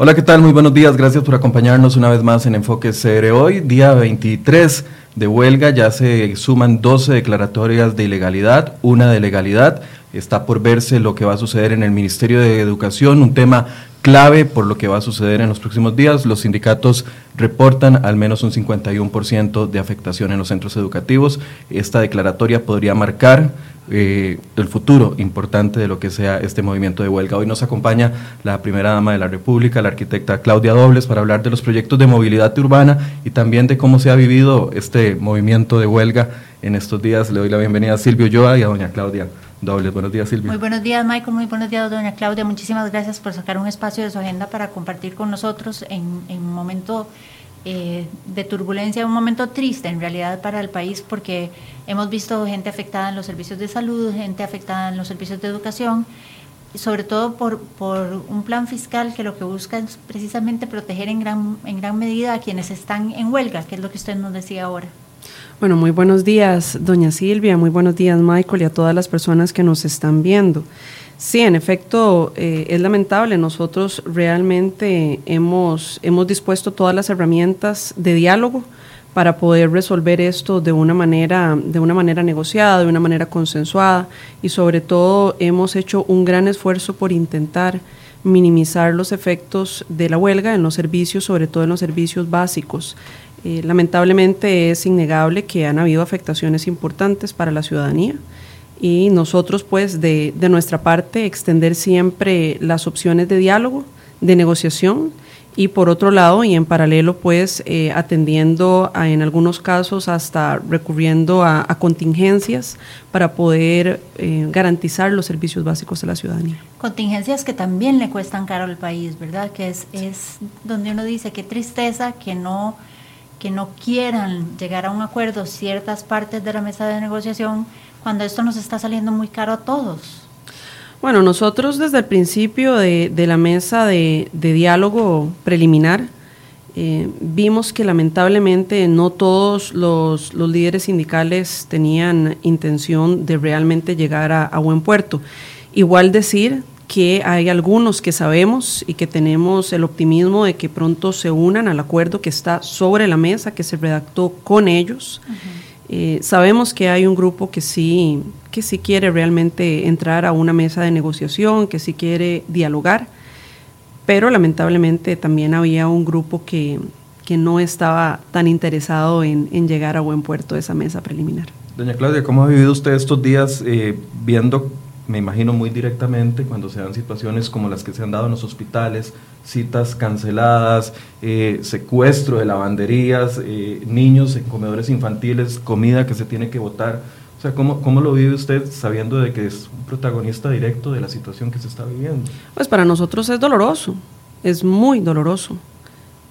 Hola, ¿qué tal? Muy buenos días. Gracias por acompañarnos una vez más en Enfoque CR hoy, día 23 de huelga. Ya se suman 12 declaratorias de ilegalidad, una de legalidad. Está por verse lo que va a suceder en el Ministerio de Educación, un tema clave por lo que va a suceder en los próximos días. Los sindicatos reportan al menos un 51% de afectación en los centros educativos. Esta declaratoria podría marcar eh, el futuro importante de lo que sea este movimiento de huelga. Hoy nos acompaña la primera dama de la República, la arquitecta Claudia Dobles, para hablar de los proyectos de movilidad urbana y también de cómo se ha vivido este movimiento de huelga en estos días. Le doy la bienvenida a Silvio Yoa y a doña Claudia Dobles. Buenos días, Silvia. Muy buenos días, Michael. Muy buenos días, doña Claudia. Muchísimas gracias por sacar un espacio de su agenda para compartir con nosotros en, en un momento eh, de turbulencia, un momento triste en realidad para el país porque hemos visto gente afectada en los servicios de salud, gente afectada en los servicios de educación, sobre todo por, por un plan fiscal que lo que busca es precisamente proteger en gran, en gran medida a quienes están en huelga, que es lo que usted nos decía ahora. Bueno, muy buenos días, doña Silvia, muy buenos días, Michael, y a todas las personas que nos están viendo. Sí, en efecto, eh, es lamentable. Nosotros realmente hemos, hemos dispuesto todas las herramientas de diálogo para poder resolver esto de una manera, de una manera negociada, de una manera consensuada y sobre todo hemos hecho un gran esfuerzo por intentar minimizar los efectos de la huelga en los servicios, sobre todo en los servicios básicos. Eh, lamentablemente es innegable que han habido afectaciones importantes para la ciudadanía y nosotros pues de, de, nuestra parte extender siempre las opciones de diálogo, de negociación y por otro lado y en paralelo pues eh, atendiendo a, en algunos casos hasta recurriendo a, contingencias para poder eh, garantizar los servicios básicos de la ciudadanía. Contingencias que también le cuestan caro al país, ¿verdad? Que es, es donde uno dice qué tristeza que no que no quieran llegar a un acuerdo ciertas partes de la mesa de negociación cuando esto nos está saliendo muy caro a todos? Bueno, nosotros desde el principio de, la mesa de, diálogo preliminar eh, vimos que lamentablemente no todos los, líderes sindicales tenían intención de realmente llegar a buen puerto. Igual decir que hay algunos que sabemos y que tenemos el optimismo de que pronto se unan al acuerdo que está sobre la mesa, que se redactó con ellos. Uh -huh. Eh, sabemos que hay un grupo que sí, que sí quiere realmente entrar a una mesa de negociación, que sí quiere dialogar, pero lamentablemente también había un grupo que, que no estaba tan interesado en, en, llegar a buen puerto de esa mesa preliminar. Doña Claudia, ¿cómo ha vivido usted estos días eh, viendo me imagino muy directamente cuando se dan situaciones como las que se han dado en los hospitales, citas canceladas, eh, secuestro de lavanderías, eh, niños en comedores infantiles, comida que se tiene que votar. O sea, ¿cómo, ¿cómo lo vive usted sabiendo de que es un protagonista directo de la situación que se está viviendo? Pues para nosotros es doloroso, es muy doloroso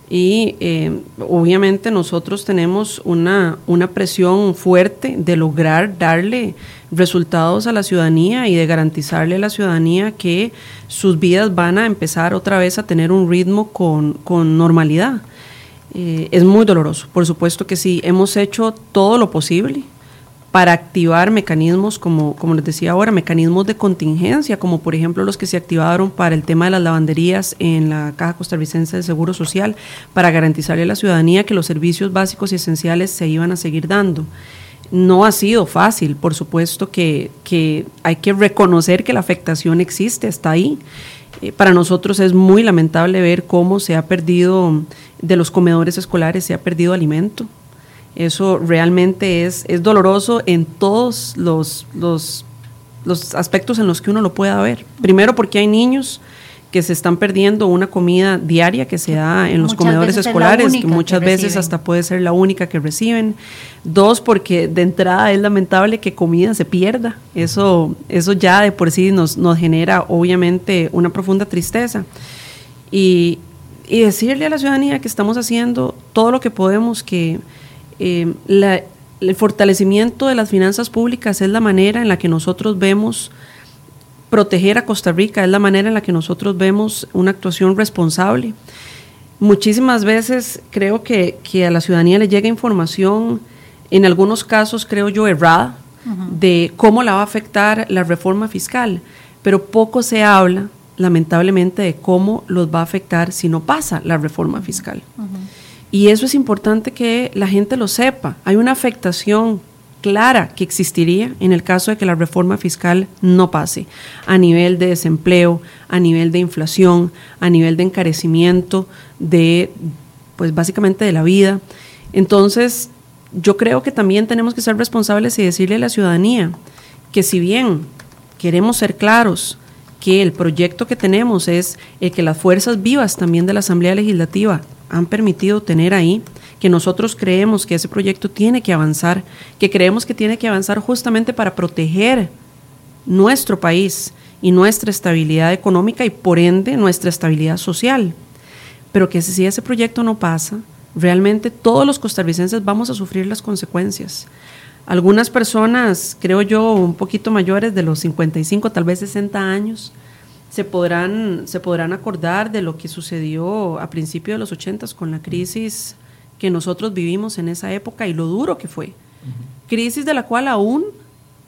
y eh, obviamente nosotros tenemos una, una presión fuerte de lograr darle resultados a la ciudadanía y de garantizarle a la ciudadanía que sus vidas van a empezar otra vez a tener un ritmo con, con normalidad. Eh, es muy doloroso, por supuesto que sí, hemos hecho todo lo posible para activar mecanismos, como, como les decía ahora, mecanismos de contingencia, como por ejemplo los que se activaron para el tema de las lavanderías en la Caja Costarricense de Seguro Social, para garantizarle a la ciudadanía que los servicios básicos y esenciales se iban a seguir dando. No ha sido fácil, por supuesto que, que hay que reconocer que la afectación existe, está ahí. Eh, para nosotros es muy lamentable ver cómo se ha perdido, de los comedores escolares se ha perdido alimento, eso realmente es, es doloroso en todos los, los, los, aspectos en los que uno lo pueda ver. Primero porque hay niños que se están perdiendo una comida diaria que se da en los muchas comedores escolares, que muchas que veces hasta puede ser la única que reciben. Dos, porque de entrada es lamentable que comida se pierda. Eso, eso ya de por sí nos, nos genera obviamente una profunda tristeza. Y, y decirle a la ciudadanía que estamos haciendo todo lo que podemos que eh, la, el fortalecimiento de las finanzas públicas es la manera en la que nosotros vemos proteger a Costa Rica, es la manera en la que nosotros vemos una actuación responsable. Muchísimas veces creo que, que a la ciudadanía le llega información, en algunos casos creo yo errada, uh -huh. de cómo la va a afectar la reforma fiscal, pero poco se habla lamentablemente, de cómo los va a afectar si no pasa la reforma fiscal. Y eso es importante que la gente lo sepa. Hay una afectación clara que existiría en el caso de que la reforma fiscal no pase, a nivel de desempleo, a nivel de inflación, a nivel de encarecimiento de, pues básicamente de la vida. Entonces, yo creo que también tenemos que ser responsables y decirle a la ciudadanía que si bien queremos ser claros que el proyecto que tenemos es el que las fuerzas vivas también de la Asamblea Legislativa han permitido tener ahí, que nosotros creemos que ese proyecto tiene que avanzar, que creemos que tiene que avanzar justamente para proteger nuestro país y nuestra estabilidad económica y por ende nuestra estabilidad social. Pero que si ese proyecto no pasa, realmente todos los costarricenses vamos a sufrir las consecuencias. Algunas personas, creo yo, un poquito mayores de los 55, tal vez 60 años, se podrán, se podrán acordar de lo que sucedió a principios de los 80 con la crisis que nosotros vivimos en esa época y lo duro que fue. Crisis de la cual aún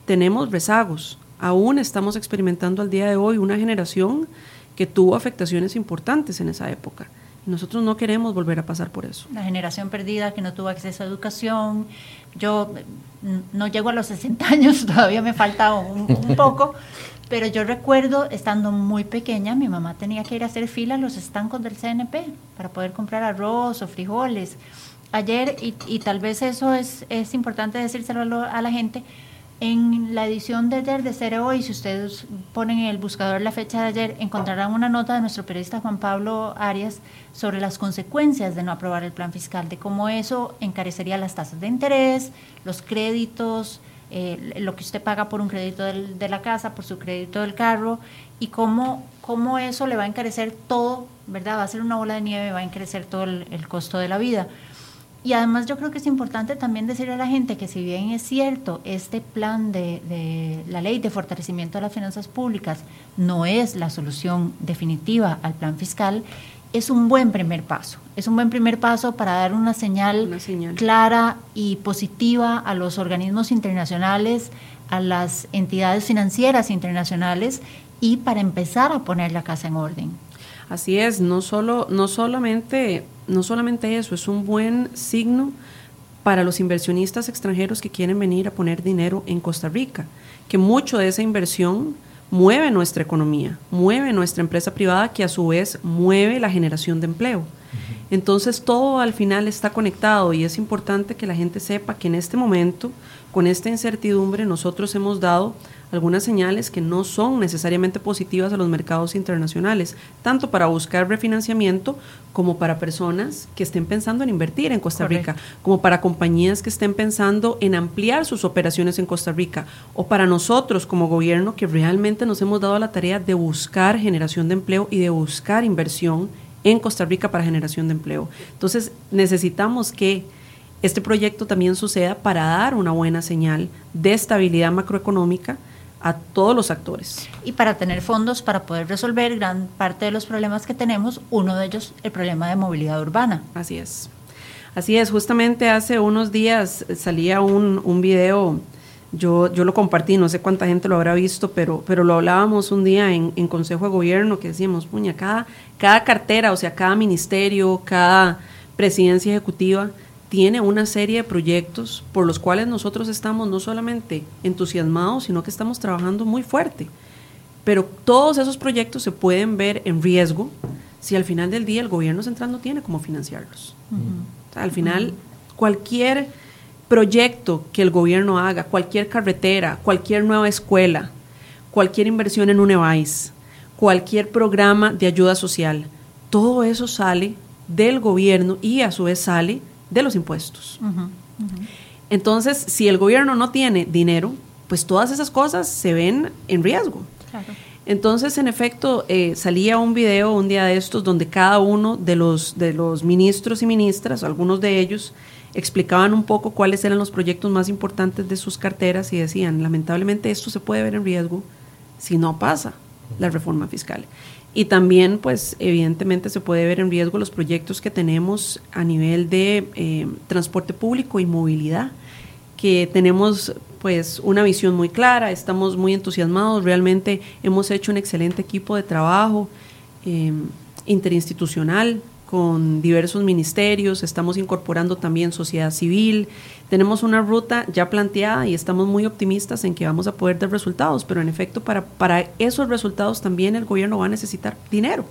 tenemos rezagos, aún estamos experimentando al día de hoy una generación que tuvo afectaciones importantes en esa época. Nosotros no queremos volver a pasar por eso. La generación perdida que no tuvo acceso a educación. Yo mm, no llego a los 60 años, todavía me falta un, un poco, pero yo recuerdo, estando muy pequeña, mi mamá tenía que ir a hacer fila a los estancos del CNP para poder comprar arroz o frijoles. Ayer, y, y tal vez eso es, es importante decírselo a, la gente, en la edición de ayer de Cere Hoy, si ustedes ponen en el buscador la fecha de ayer, encontrarán una nota de nuestro periodista Juan Pablo Arias sobre las consecuencias de no aprobar el plan fiscal, de cómo eso encarecería las tasas de interés, los créditos, eh, lo que usted paga por un crédito de la casa, por su crédito del carro, y cómo, cómo eso le va a encarecer todo, ¿verdad? Va a ser una bola de nieve, va a encarecer todo el, costo de la vida. Y además yo creo que es importante también decirle a la gente que si bien es cierto, este plan de, de, la ley de fortalecimiento de las finanzas públicas no es la solución definitiva al plan fiscal, es un buen primer paso. Es un buen primer paso para dar una señal, clara y positiva a los organismos internacionales, a las entidades financieras internacionales y para empezar a poner la casa en orden. Así es, no solo, no solamente, no solamente eso, es un buen signo para los inversionistas extranjeros que quieren venir a poner dinero en Costa Rica, que mucho de esa inversión mueve nuestra economía, mueve nuestra empresa privada que a su vez mueve la generación de empleo. Entonces todo al final está conectado y es importante que la gente sepa que en este momento, con esta incertidumbre, nosotros hemos dado algunas señales que no son necesariamente positivas a los mercados internacionales, tanto para buscar refinanciamiento como para personas que estén pensando en invertir en Costa Rica, como para compañías que estén pensando en ampliar sus operaciones en Costa Rica, o para nosotros como gobierno que realmente nos hemos dado la tarea de buscar generación de empleo y de buscar inversión en Costa Rica para generación de empleo. Entonces necesitamos que este proyecto también suceda para dar una buena señal de estabilidad macroeconómica a todos los actores. Y para tener fondos para poder resolver gran parte de los problemas que tenemos, uno de ellos el problema de movilidad urbana. Así es. Así es, justamente hace unos días salía un, un video, yo, yo lo compartí, no sé cuánta gente lo habrá visto, pero, pero lo hablábamos un día en, en Consejo de Gobierno, que decíamos, puña, cada, cada cartera, o sea, cada ministerio, cada presidencia ejecutiva, tiene una serie de proyectos por los cuales nosotros estamos no solamente entusiasmados, sino que estamos trabajando muy fuerte. Pero todos esos proyectos se pueden ver en riesgo si al final del día el gobierno central no tiene cómo financiarlos. al final, cualquier proyecto que el gobierno haga, cualquier carretera, cualquier nueva escuela, cualquier inversión en un EVAIS, cualquier programa de ayuda social, todo eso sale del gobierno y a su vez sale de los impuestos. Entonces, si el gobierno no tiene dinero, pues todas esas cosas se ven en riesgo. Entonces, en efecto, eh, salía un video un día de estos donde cada uno de los, de los ministros y ministras, algunos de ellos, explicaban un poco cuáles eran los proyectos más importantes de sus carteras y decían, lamentablemente esto se puede ver en riesgo si no pasa la reforma fiscal. Y también, pues, evidentemente se puede ver en riesgo los proyectos que tenemos a nivel de eh, transporte público y movilidad, que tenemos pues una visión muy clara, estamos muy entusiasmados, realmente hemos hecho un excelente equipo de trabajo eh, interinstitucional con diversos ministerios, estamos incorporando también sociedad civil, tenemos una ruta ya planteada y estamos muy optimistas en que vamos a poder dar resultados, pero en efecto para, para esos resultados también el gobierno va a necesitar dinero,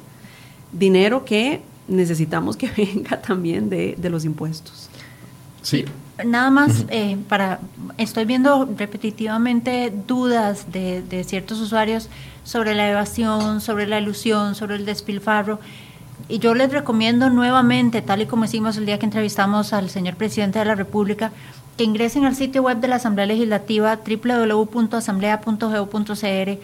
dinero que necesitamos que venga también de, de los impuestos. Sí. Nada más eh, para, estoy viendo repetitivamente dudas de, de ciertos usuarios sobre la evasión, sobre la ilusión, sobre el despilfarro. Y yo les recomiendo nuevamente, tal y como hicimos el día que entrevistamos al señor presidente de la República, que ingresen al sitio web de la Asamblea Legislativa www.asamblea.go.cr.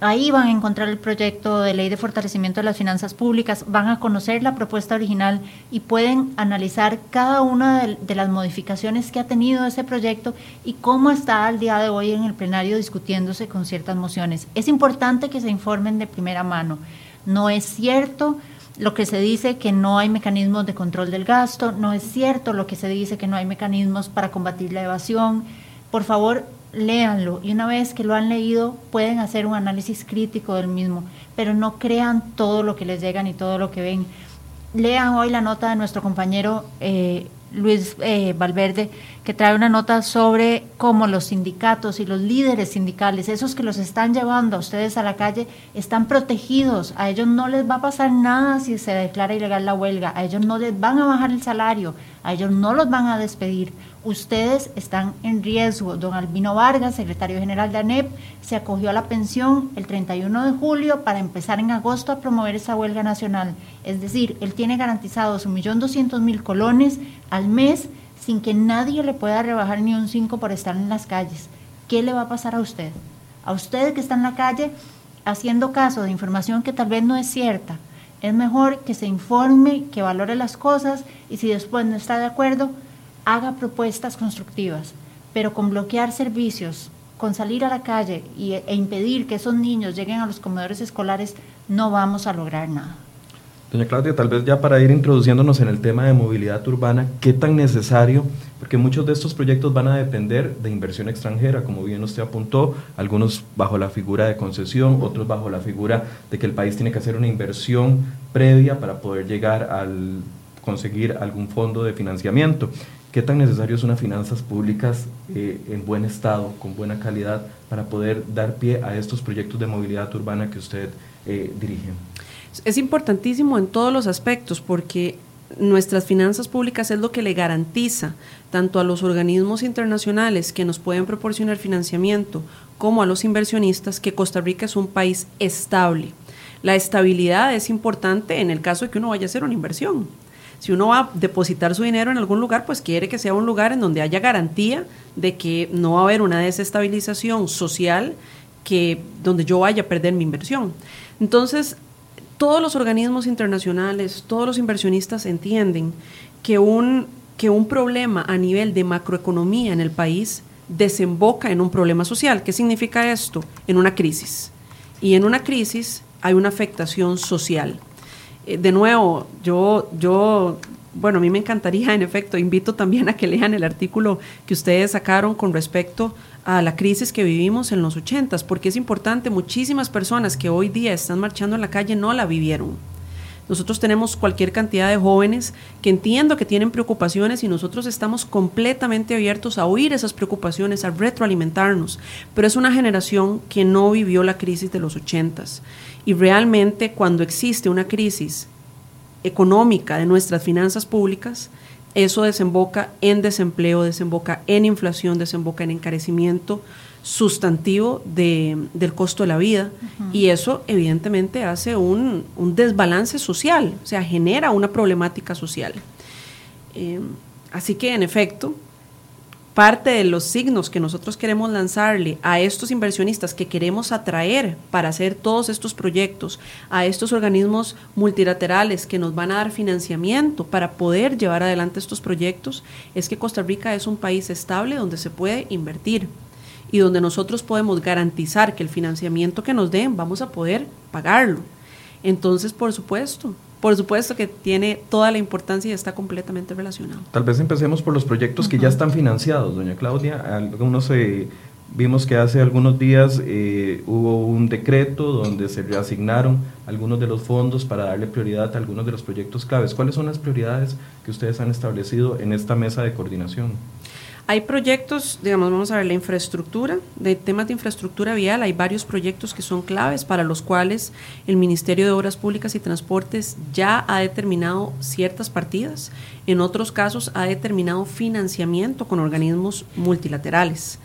Ahí van a encontrar el proyecto de ley de fortalecimiento de las finanzas públicas, van a conocer la propuesta original y pueden analizar cada una de, las modificaciones que ha tenido ese proyecto y cómo está al día de hoy en el plenario discutiéndose con ciertas mociones. Es importante que se informen de primera mano. No es cierto lo que se dice que no hay mecanismos de control del gasto, no es cierto lo que se dice que no hay mecanismos para combatir la evasión. Por favor, léanlo y una vez que lo han leído pueden hacer un análisis crítico del mismo, pero no crean todo lo que les llega ni todo lo que ven. Lean hoy la nota de nuestro compañero eh, Luis eh, Valverde, que trae una nota sobre cómo los sindicatos y los líderes sindicales, esos que los están llevando a ustedes a la calle, están protegidos. A ellos no les va a pasar nada si se declara ilegal la huelga. A ellos no les van a bajar el salario. A ellos no los van a despedir ustedes están en riesgo. Don Albino Vargas, secretario general de ANEP, se acogió a la pensión el 31 de julio para empezar en agosto a promover esa huelga nacional. Es decir, él tiene garantizados 1.200.000 colones al mes sin que nadie le pueda rebajar ni un 5 por estar en las calles. ¿Qué le va a pasar a usted? A usted que está en la calle haciendo caso de información que tal vez no es cierta. Es mejor que se informe, que valore las cosas y si después no está de acuerdo, haga propuestas constructivas, pero con bloquear servicios, con salir a la calle y, e impedir que esos niños lleguen a los comedores escolares, no vamos a lograr nada. Doña Claudia, tal vez ya para ir introduciéndonos en el tema de movilidad urbana, ¿qué tan necesario? Porque muchos de estos proyectos van a depender de inversión extranjera, como bien usted apuntó, algunos bajo la figura de concesión, otros bajo la figura de que el país tiene que hacer una inversión previa para poder llegar al conseguir algún fondo de financiamiento. ¿Qué tan necesario son unas finanzas públicas eh, en buen estado, con buena calidad, para poder dar pie a estos proyectos de movilidad urbana que usted eh, dirige? Es importantísimo en todos los aspectos porque nuestras finanzas públicas es lo que le garantiza tanto a los organismos internacionales que nos pueden proporcionar financiamiento como a los inversionistas que Costa Rica es un país estable. La estabilidad es importante en el caso de que uno vaya a hacer una inversión si uno va a depositar su dinero en algún lugar, pues quiere que sea un lugar en donde haya garantía de que no va a haber una desestabilización social que donde yo vaya a perder mi inversión. Entonces, todos los organismos internacionales, todos los inversionistas entienden que un, que un problema a nivel de macroeconomía en el país desemboca en un problema social. ¿Qué significa esto? En una crisis. Y en una crisis hay una afectación social. Eh, de nuevo, yo, yo, bueno, a mí me encantaría, en efecto, invito también a que lean el artículo que ustedes sacaron con respecto a la crisis que vivimos en los ochentas, porque es importante, muchísimas personas que hoy día están marchando en la calle no la vivieron. Nosotros tenemos cualquier cantidad de jóvenes que entiendo que tienen preocupaciones y nosotros estamos completamente abiertos a oír esas preocupaciones, a retroalimentarnos, pero es una generación que no vivió la crisis de los ochentas. Y realmente cuando existe una crisis económica de nuestras finanzas públicas, eso desemboca en desempleo, desemboca en inflación, desemboca en encarecimiento sustantivo del costo de la vida y eso evidentemente hace un, desbalance social, o sea, genera una problemática social. Eh, así que en efecto, parte de los signos que nosotros queremos lanzarle a estos inversionistas que queremos atraer para hacer todos estos proyectos, a estos organismos multilaterales que nos van a dar financiamiento para poder llevar adelante estos proyectos, es que Costa Rica es un país estable donde se puede invertir y donde nosotros podemos garantizar que el financiamiento que nos den vamos a poder pagarlo. Entonces, por supuesto, por supuesto que tiene toda la importancia y está completamente relacionado. Tal vez empecemos por los proyectos que ya están financiados, doña Claudia. Algunos eh, vimos que hace algunos días eh, hubo un decreto donde se reasignaron algunos de los fondos para darle prioridad a algunos de los proyectos claves. ¿Cuáles son las prioridades que ustedes han establecido en esta mesa de coordinación? Hay proyectos, digamos, vamos a ver la infraestructura, de temas de infraestructura vial, hay varios proyectos que son claves para los cuales el Ministerio de Obras Públicas y Transportes ya ha determinado ciertas partidas, en otros casos ha determinado financiamiento con organismos multilaterales.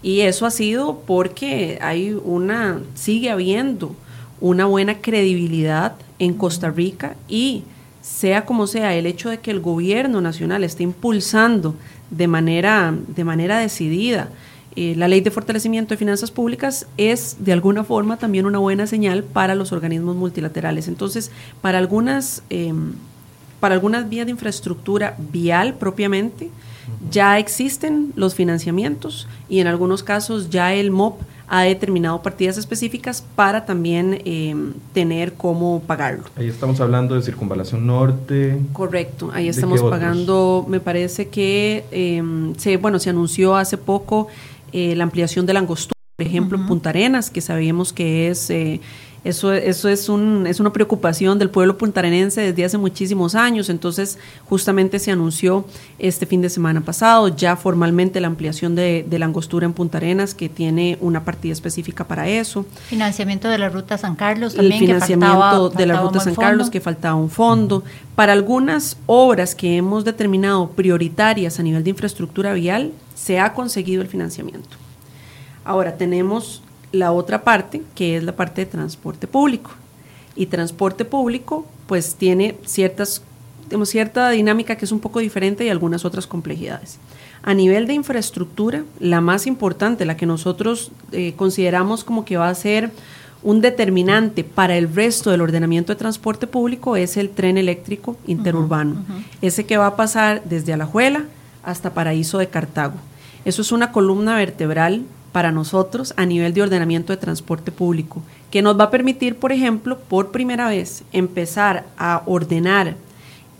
Y eso ha sido porque hay una, sigue habiendo una buena credibilidad en Costa Rica y sea como sea, el hecho de que el gobierno nacional esté impulsando de manera, de manera decidida. Eh, la ley de fortalecimiento de finanzas públicas es de alguna forma también una buena señal para los organismos multilaterales. Entonces, para algunas, em, para algunas vías de infraestructura vial propiamente, ya existen los financiamientos y en algunos casos ya el MOP ha determinado partidas específicas para también em, tener cómo pagarlo. Ahí estamos hablando de circunvalación norte. Correcto, ahí estamos pagando, me parece que em, se, bueno, se anunció hace poco eh, la ampliación de la angostura, por ejemplo, en Punta Arenas, que sabemos que es eh, eso, eso es, un, es una preocupación del pueblo puntarenense desde hace muchísimos años. Entonces, justamente se anunció este fin de semana pasado ya formalmente la ampliación de, la angostura en Punta Arenas, que tiene una partida específica para eso. Financiamiento de la ruta San Carlos también. El financiamiento de la ruta San Carlos, que faltaba un fondo. Para algunas obras que hemos determinado prioritarias a nivel de infraestructura vial, se ha conseguido el financiamiento. Ahora tenemos la otra parte, que es la parte de transporte público. Y transporte público, pues tiene ciertas, cierta dinámica que es un poco diferente y algunas otras complejidades. A nivel de infraestructura, la más importante, la que nosotros eh, consideramos como que va a ser un determinante para el resto del ordenamiento de transporte público es el tren eléctrico interurbano, ese que va a pasar desde Alajuela hasta Paraíso de Cartago. Eso es una columna vertebral para nosotros a nivel de ordenamiento de transporte público, que nos va a permitir, por ejemplo, por primera vez empezar a ordenar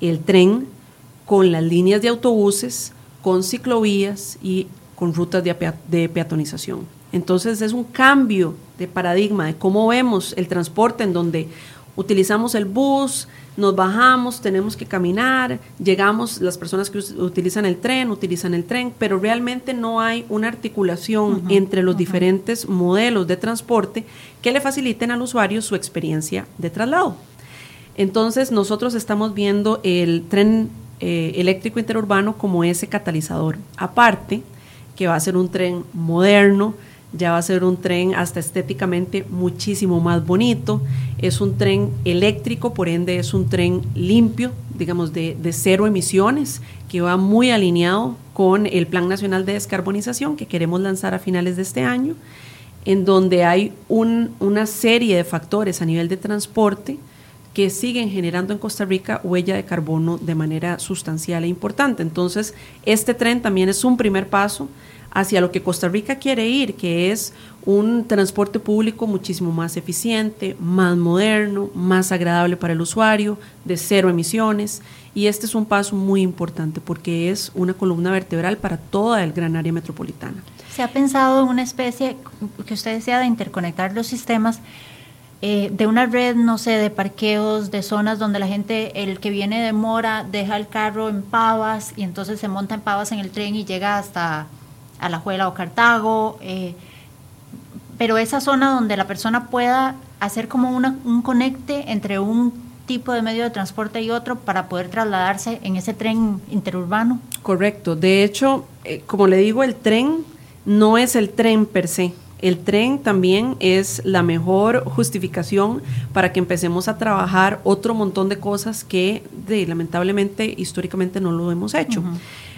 el tren con las líneas de autobuses, con ciclovías y con rutas de, de peatonización. Entonces es un cambio de paradigma de cómo vemos el transporte en donde utilizamos el bus, nos bajamos, tenemos que caminar, llegamos, las personas que utilizan el tren, utilizan el tren, pero realmente no hay una articulación entre los diferentes modelos de transporte que le faciliten al usuario su experiencia de traslado. Entonces nosotros estamos viendo el tren eh, eléctrico interurbano como ese catalizador. Aparte, que va a ser un tren moderno, ya va a ser un tren hasta estéticamente muchísimo más bonito. Es un tren eléctrico, por ende es un tren limpio, digamos, de, cero emisiones, que va muy alineado con el Plan Nacional de Descarbonización que queremos lanzar a finales de este año, en donde hay una serie de factores a nivel de transporte que siguen generando en Costa Rica huella de carbono de manera sustancial e importante. Entonces, este tren también es un primer paso hacia lo que Costa Rica quiere ir, que es un transporte público muchísimo más eficiente, más moderno, más agradable para el usuario, de cero emisiones. Y este es un paso muy importante porque es una columna vertebral para toda el gran área metropolitana. ¿Se ha pensado en una especie, que usted decía, de interconectar los sistemas? Eh, de una red, no sé, de parqueos, de zonas donde la gente, el que viene de Mora, deja el carro en Pavas y entonces se monta en Pavas en el tren y llega hasta Alajuela o Cartago, eh, pero esa zona donde la persona pueda hacer como un conecte entre un tipo de medio de transporte y otro para poder trasladarse en ese tren interurbano. Correcto. De hecho, eh, como le digo, el tren no es el tren per se. El tren también es la mejor justificación para que empecemos a trabajar otro montón de cosas que lamentablemente históricamente no lo hemos hecho.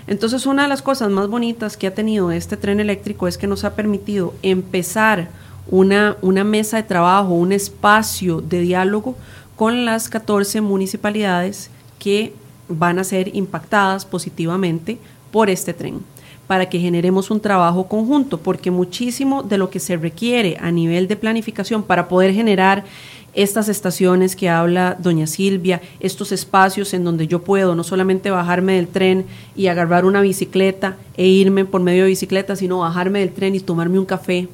Entonces, una de las cosas más bonitas que ha tenido este tren eléctrico es que nos ha permitido empezar una, una mesa de trabajo, un espacio de diálogo con las 14 municipalidades que van a ser impactadas positivamente por este tren para que generemos un trabajo conjunto, porque muchísimo de lo que se requiere a nivel de planificación para poder generar estas estaciones que habla doña Silvia, estos espacios en donde yo puedo no solamente bajarme del tren y agarrar una bicicleta e irme por medio de bicicleta, sino bajarme del tren y tomarme un café,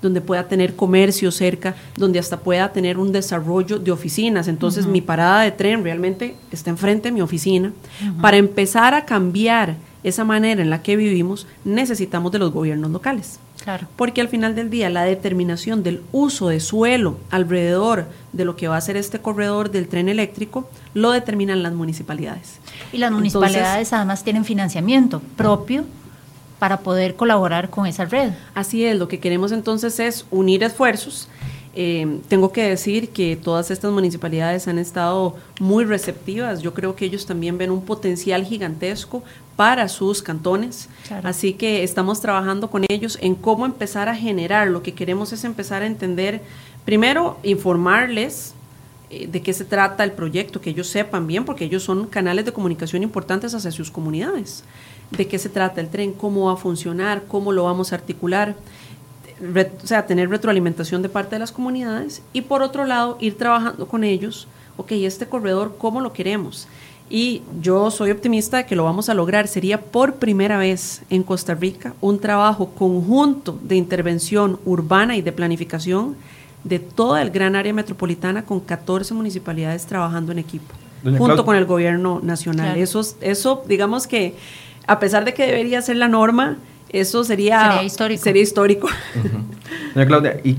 donde pueda tener comercio cerca, donde hasta pueda tener un desarrollo de oficinas. Entonces mi parada de tren realmente está enfrente de mi oficina. Para empezar a cambiar esa manera en la que vivimos, necesitamos de los gobiernos locales. Claro. Porque al final del día la determinación del uso de suelo alrededor de lo que va a ser este corredor del tren eléctrico lo determinan las municipalidades. Y las municipalidades además tienen financiamiento propio para poder colaborar con esa red. Así es, lo que queremos entonces es unir esfuerzos. Eh, tengo que decir que todas estas municipalidades han estado muy receptivas. Yo creo que ellos también ven un potencial gigantesco para sus cantones. Así que estamos trabajando con ellos en cómo empezar a generar. Lo que queremos es empezar a entender, primero, informarles eh, de qué se trata el proyecto, que ellos sepan bien, porque ellos son canales de comunicación importantes hacia sus comunidades de qué se trata el tren, cómo va a funcionar, cómo lo vamos a articular, o sea, tener retroalimentación de parte de las comunidades y por otro lado ir trabajando con ellos, ok, este corredor, ¿cómo lo queremos? Y yo soy optimista de que lo vamos a lograr. Sería por primera vez en Costa Rica un trabajo conjunto de intervención urbana y de planificación de toda el gran área metropolitana con 14 municipalidades trabajando en equipo, junto con el gobierno nacional. Eso, eso, digamos que a pesar de que debería ser la norma, eso sería, sería histórico. Doña Claudia, ¿y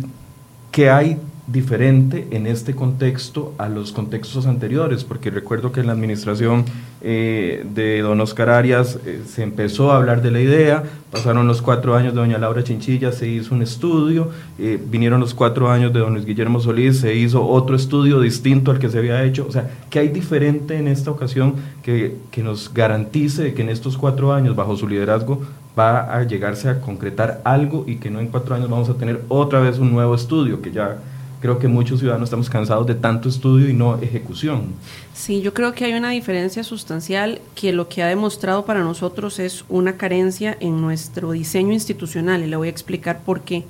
qué hay diferente en este contexto a los contextos anteriores, porque recuerdo que en la administración eh, de don Oscar Arias eh, se empezó a hablar de la idea, pasaron los cuatro años de doña Laura Chinchilla, se hizo un estudio, eh, vinieron los cuatro años de don Luis Guillermo Solís, se hizo otro estudio distinto al que se había hecho, o sea, ¿qué hay diferente en esta ocasión que, que nos garantice que en estos cuatro años, bajo su liderazgo, va a llegarse a concretar algo y que no en cuatro años vamos a tener otra vez un nuevo estudio que ya creo que muchos ciudadanos estamos cansados de tanto estudio y no ejecución. Sí, yo creo que hay una diferencia sustancial que lo que ha demostrado para nosotros es una carencia en nuestro diseño institucional y le voy a explicar por qué.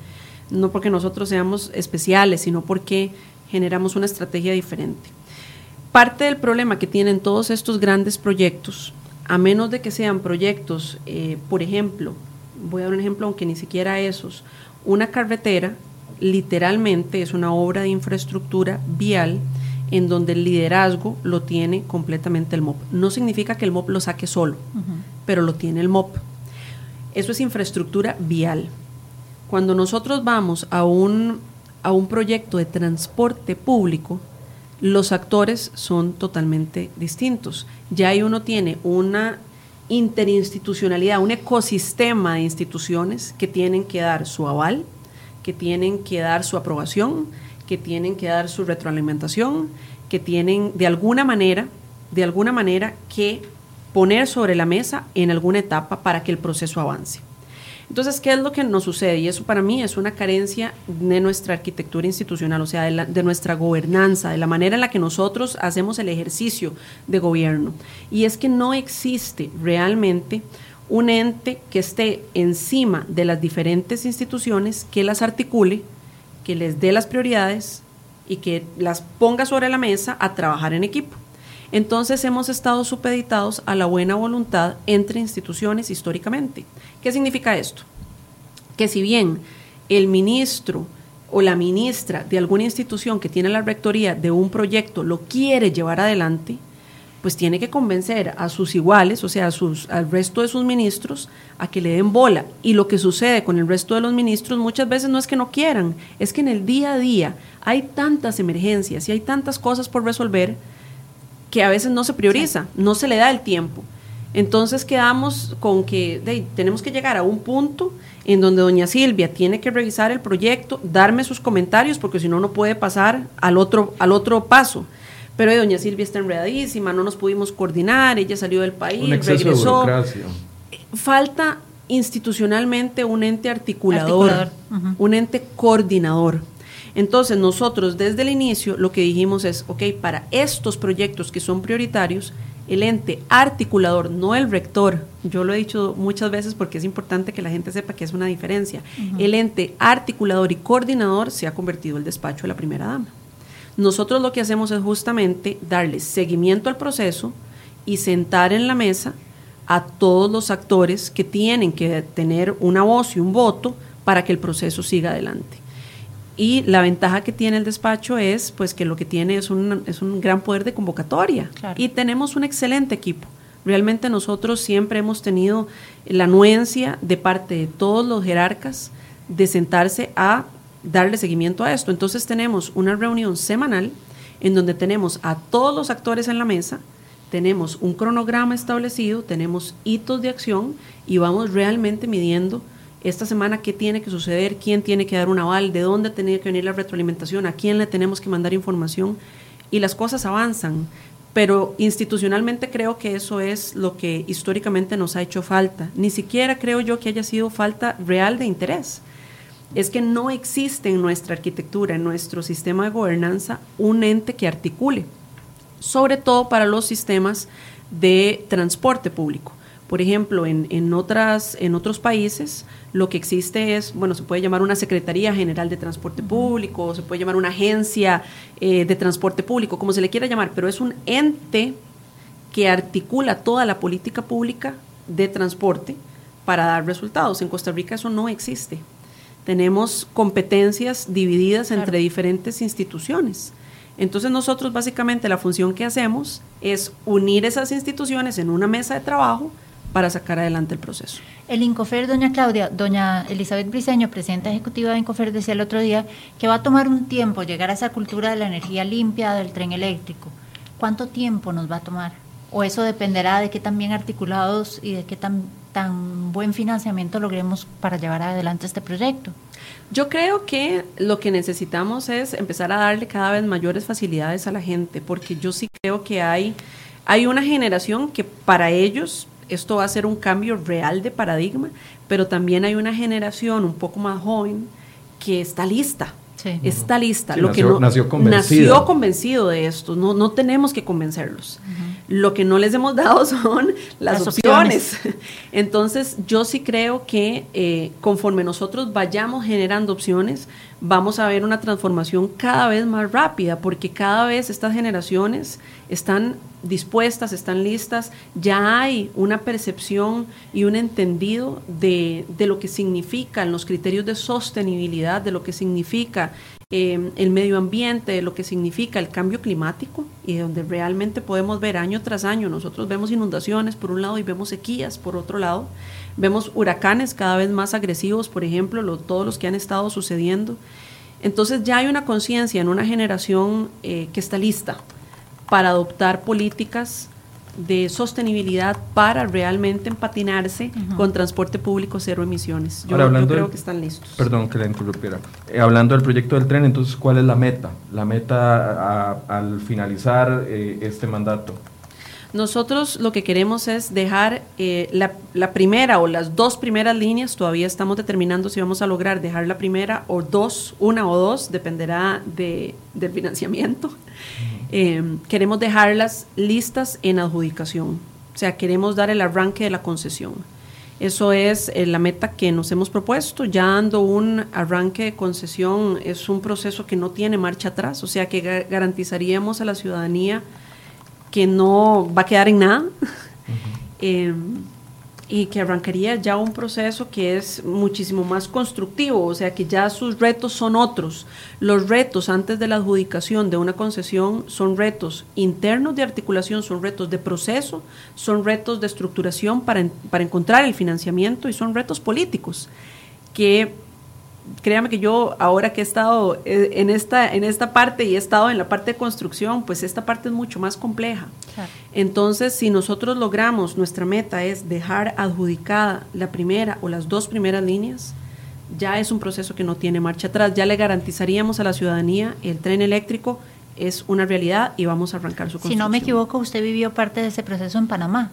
No porque nosotros seamos especiales, sino porque generamos una estrategia diferente. Parte del problema que tienen todos estos grandes proyectos, a menos de que sean proyectos, eh, por ejemplo, voy a dar un ejemplo, aunque ni siquiera esos, una carretera literalmente es una obra de infraestructura vial en donde el liderazgo lo tiene completamente el MOP. No significa que el MOP lo saque solo, pero lo tiene el MOP. Eso es infraestructura vial. Cuando nosotros vamos a un, a un proyecto de transporte público, los actores son totalmente distintos. Ya ahí uno tiene una interinstitucionalidad, un ecosistema de instituciones que tienen que dar su aval, que tienen que dar su aprobación, que tienen que dar su retroalimentación, que tienen de alguna manera, de alguna manera que poner sobre la mesa en alguna etapa para que el proceso avance. Entonces, ¿qué es lo que nos sucede? Y eso para mí es una carencia de nuestra arquitectura institucional, o sea, de, de, nuestra gobernanza, de la manera en la que nosotros hacemos el ejercicio de gobierno. Y es que no existe realmente un ente que esté encima de las diferentes instituciones, que las articule, que les dé las prioridades y que las ponga sobre la mesa a trabajar en equipo. Entonces hemos estado supeditados a la buena voluntad entre instituciones históricamente. ¿Qué significa esto? Que si bien el ministro o la ministra de alguna institución que tiene la rectoría de un proyecto lo quiere llevar adelante, pues tiene que convencer a sus iguales, o sea, a sus, al resto de sus ministros, a que le den bola. Y lo que sucede con el resto de los ministros muchas veces no es que no quieran, es que en el día a día hay tantas emergencias y hay tantas cosas por resolver que a veces no se prioriza, no se le da el tiempo. Entonces quedamos con que tenemos que llegar a un punto en donde doña Silvia tiene que revisar el proyecto, darme sus comentarios, porque si no, no puede pasar al otro, al otro paso pero doña Silvia está enredadísima, no nos pudimos coordinar, ella salió del país, regresó. Falta institucionalmente un ente articulador, un ente coordinador. Entonces nosotros desde el inicio lo que dijimos es, ok, para estos proyectos que son prioritarios, el ente articulador, no el rector, yo lo he dicho muchas veces porque es importante que la gente sepa que es una diferencia, el ente articulador y coordinador se ha convertido el despacho de la primera dama. Nosotros lo que hacemos es justamente darle seguimiento al proceso y sentar en la mesa a todos los actores que tienen que tener una voz y un voto para que el proceso siga adelante. Y la ventaja que tiene el despacho es pues que lo que tiene es un, es un gran poder de convocatoria. Y tenemos un excelente equipo. Realmente nosotros siempre hemos tenido la anuencia de parte de todos los jerarcas de sentarse a darle seguimiento a esto. Entonces tenemos una reunión semanal en donde tenemos a todos los actores en la mesa, tenemos un cronograma establecido, tenemos hitos de acción y vamos realmente midiendo esta semana qué tiene que suceder, quién tiene que dar un aval, de dónde tiene que venir la retroalimentación, a quién le tenemos que mandar información y las cosas avanzan pero institucionalmente creo que eso es lo que históricamente nos ha hecho falta. Ni siquiera creo yo que haya sido falta real de interés. Es que no existe en nuestra arquitectura, en nuestro sistema de gobernanza, un ente que articule, sobre todo para los sistemas de transporte público. Por ejemplo, en, en, otras, en otros países lo que existe es, bueno, se puede llamar una Secretaría General de Transporte Público, se puede llamar una agencia eh, de transporte público, como se le quiera llamar, pero es un ente que articula toda la política pública de transporte para dar resultados. En Costa Rica eso no existe. Tenemos competencias divididas entre diferentes instituciones. Entonces nosotros básicamente la función que hacemos es unir esas instituciones en una mesa de trabajo para sacar adelante el proceso. El Incofer, doña Claudia, doña Elizabeth Briceño, presidenta ejecutiva de Incofer, decía el otro día que va a tomar un tiempo llegar a esa cultura de la energía limpia del tren eléctrico. ¿Cuánto tiempo nos va a tomar? ¿O eso dependerá de qué tan bien articulados y de qué tan, tan buen financiamiento logremos para llevar adelante este proyecto? Yo creo que lo que necesitamos es empezar a darle cada vez mayores facilidades a la gente, porque yo sí creo que hay, hay una generación que para ellos esto va a ser un cambio real de paradigma, pero también hay una generación un poco más joven que está lista. Está lista. Lo nació, que no, nació, nació, convencido de esto. No, no tenemos que convencerlos. Lo que no les hemos dado son las, opciones. Entonces, yo sí creo que eh, conforme nosotros vayamos generando opciones, vamos a ver una transformación cada vez más rápida, porque cada vez estas generaciones están dispuestas, están listas, ya hay una percepción y un entendido de, lo que significan los criterios de sostenibilidad, de lo que significa eh, el medio ambiente, de lo que significa el cambio climático y donde realmente podemos ver año tras año, nosotros vemos inundaciones por un lado y vemos sequías por otro lado, vemos huracanes cada vez más agresivos, por ejemplo, todos los que han estado sucediendo. Entonces ya hay una conciencia en una generación eh, que está lista para adoptar políticas de sostenibilidad para realmente empatinarse con transporte público cero emisiones. Yo, creo que están listos. Perdón que la interrumpiera. Eh, hablando del proyecto del tren, entonces, ¿cuál es la meta? La meta al finalizar eh, este mandato. Nosotros lo que queremos es dejar eh, la, primera o las dos primeras líneas, todavía estamos determinando si vamos a lograr dejar la primera o dos, una o dos, dependerá de, del financiamiento. Eh, queremos dejarlas listas en adjudicación, o sea, queremos dar el arranque de la concesión. Eso es eh, la meta que nos hemos propuesto. Ya dando un arranque de concesión es un proceso que no tiene marcha atrás, o sea que garantizaríamos a la ciudadanía que no va a quedar en nada em, y que arrancaría ya un proceso que es muchísimo más constructivo, o sea que ya sus retos son otros. Los retos antes de la adjudicación de una concesión son retos internos de articulación, son retos de proceso, son retos de estructuración para, para encontrar el financiamiento y son retos políticos que créame que yo ahora que he estado eh, en esta, en esta parte y he estado en la parte de construcción, pues esta parte es mucho más compleja. Entonces, si nosotros logramos, nuestra meta es dejar adjudicada la primera o las dos primeras líneas, ya es un proceso que no tiene marcha atrás, ya le garantizaríamos a la ciudadanía el tren eléctrico es una realidad y vamos a arrancar su construcción. Si no me equivoco, usted vivió parte de ese proceso en Panamá.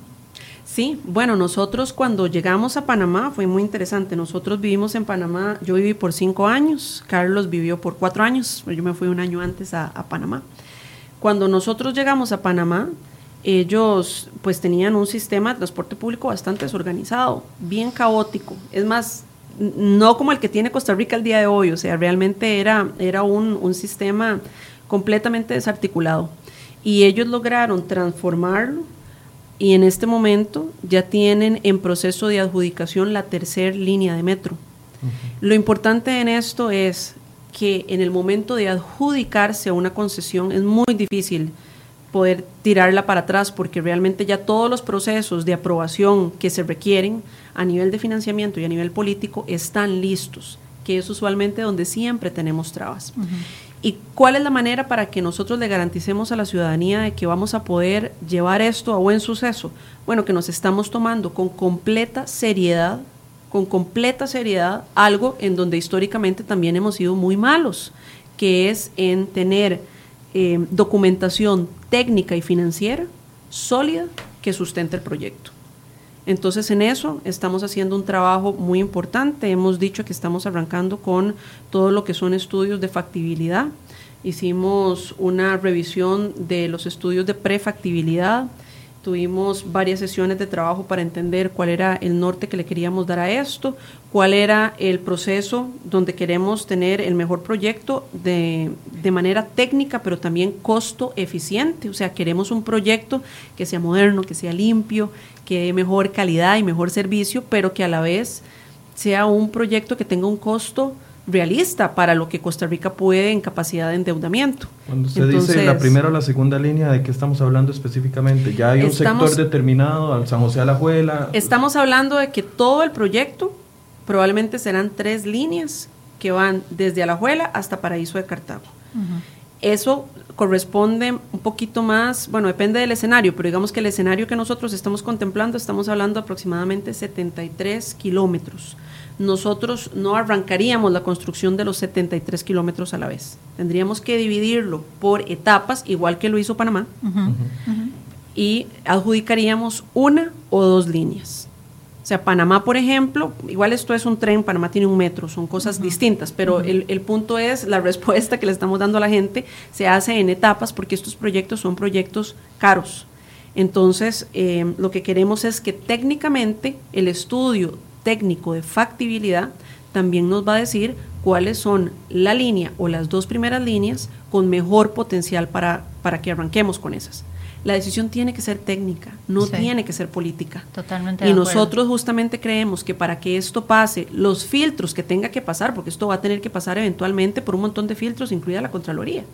Sí, bueno, nosotros cuando llegamos a Panamá fue muy interesante. Nosotros vivimos en Panamá, yo viví por cinco años, Carlos vivió por cuatro años, yo me fui un año antes a, Panamá. Cuando nosotros llegamos a Panamá, ellos pues tenían un sistema de transporte público bastante desorganizado, bien caótico. Es más, no como el que tiene Costa Rica el día de hoy, o sea, realmente era, era un, un sistema completamente desarticulado. Y ellos lograron transformarlo y en este momento ya tienen en proceso de adjudicación la tercera línea de metro. Lo importante en esto es que en el momento de adjudicarse a una concesión es muy difícil poder tirarla para atrás porque realmente ya todos los procesos de aprobación que se requieren a nivel de financiamiento y a nivel político están listos, que es usualmente donde siempre tenemos trabas. ¿Y cuál es la manera para que nosotros le garanticemos a la ciudadanía de que vamos a poder llevar esto a buen suceso? Bueno, que nos estamos tomando con completa seriedad, con completa seriedad, algo en donde históricamente también hemos sido muy malos, que es en tener eh, documentación técnica y financiera sólida que sustente el proyecto. Entonces en eso estamos haciendo un trabajo muy importante. Hemos dicho que estamos arrancando con todo lo que son estudios de factibilidad. Hicimos una revisión de los estudios de prefactibilidad Tuvimos varias sesiones de trabajo para entender cuál era el norte que le queríamos dar a esto, cuál era el proceso donde queremos tener el mejor proyecto de, de manera técnica, pero también costo eficiente. O sea, queremos un proyecto que sea moderno, que sea limpio, que dé mejor calidad y mejor servicio, pero que a la vez sea un proyecto que tenga un costo realista para lo que Costa Rica puede en capacidad de endeudamiento. Cuando usted dice la primera o la segunda línea, ¿de qué estamos hablando específicamente? ¿Ya hay un sector determinado, al San José Alajuela? Estamos hablando de que todo el proyecto probablemente serán tres líneas que van desde Alajuela hasta Paraíso de Cartago. Eso corresponde un poquito más, bueno, depende del escenario, pero digamos que el escenario que nosotros estamos contemplando, estamos hablando aproximadamente 73 kilómetros nosotros no arrancaríamos la construcción de los 73 kilómetros a la vez. Tendríamos que dividirlo por etapas, igual que lo hizo Panamá, y adjudicaríamos una o dos líneas. O sea, Panamá, por ejemplo, igual esto es un tren, Panamá tiene un metro, son cosas distintas, pero el, el, punto es, la respuesta que le estamos dando a la gente se hace en etapas porque estos proyectos son proyectos caros. Entonces, eh, lo que queremos es que técnicamente el estudio técnico de factibilidad también nos va a decir cuáles son la línea o las dos primeras líneas con mejor potencial para, para que arranquemos con esas. La decisión tiene que ser técnica, no tiene que ser política. Totalmente. Y nosotros justamente creemos que para que esto pase, los filtros que tenga que pasar, porque esto va a tener que pasar eventualmente por un montón de filtros, incluida la Contraloría,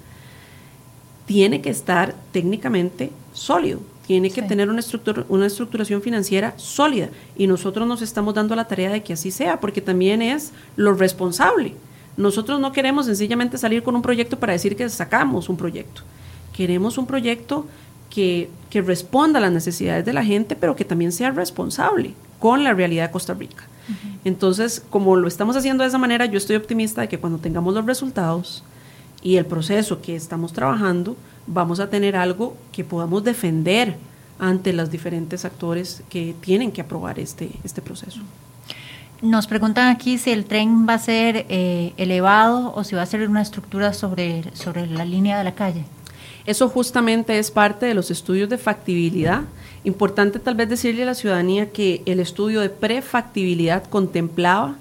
tiene que estar técnicamente sólido tiene que tener una, estructura, una estructuración financiera sólida y nosotros nos estamos dando la tarea de que así sea, porque también es lo responsable. Nosotros no queremos sencillamente salir con un proyecto para decir que sacamos un proyecto. Queremos un proyecto que, que responda a las necesidades de la gente, pero que también sea responsable con la realidad de Costa Rica. Entonces, como lo estamos haciendo de esa manera, yo estoy optimista de que cuando tengamos los resultados y el proceso que estamos trabajando, vamos a tener algo que podamos defender ante los diferentes actores que tienen que aprobar este, este proceso. Nos preguntan aquí si el tren va a ser eh, elevado o si va a ser una estructura sobre, sobre la línea de la calle. Eso justamente es parte de los estudios de factibilidad. Importante tal vez decirle a la ciudadanía que el estudio de prefactibilidad contemplaba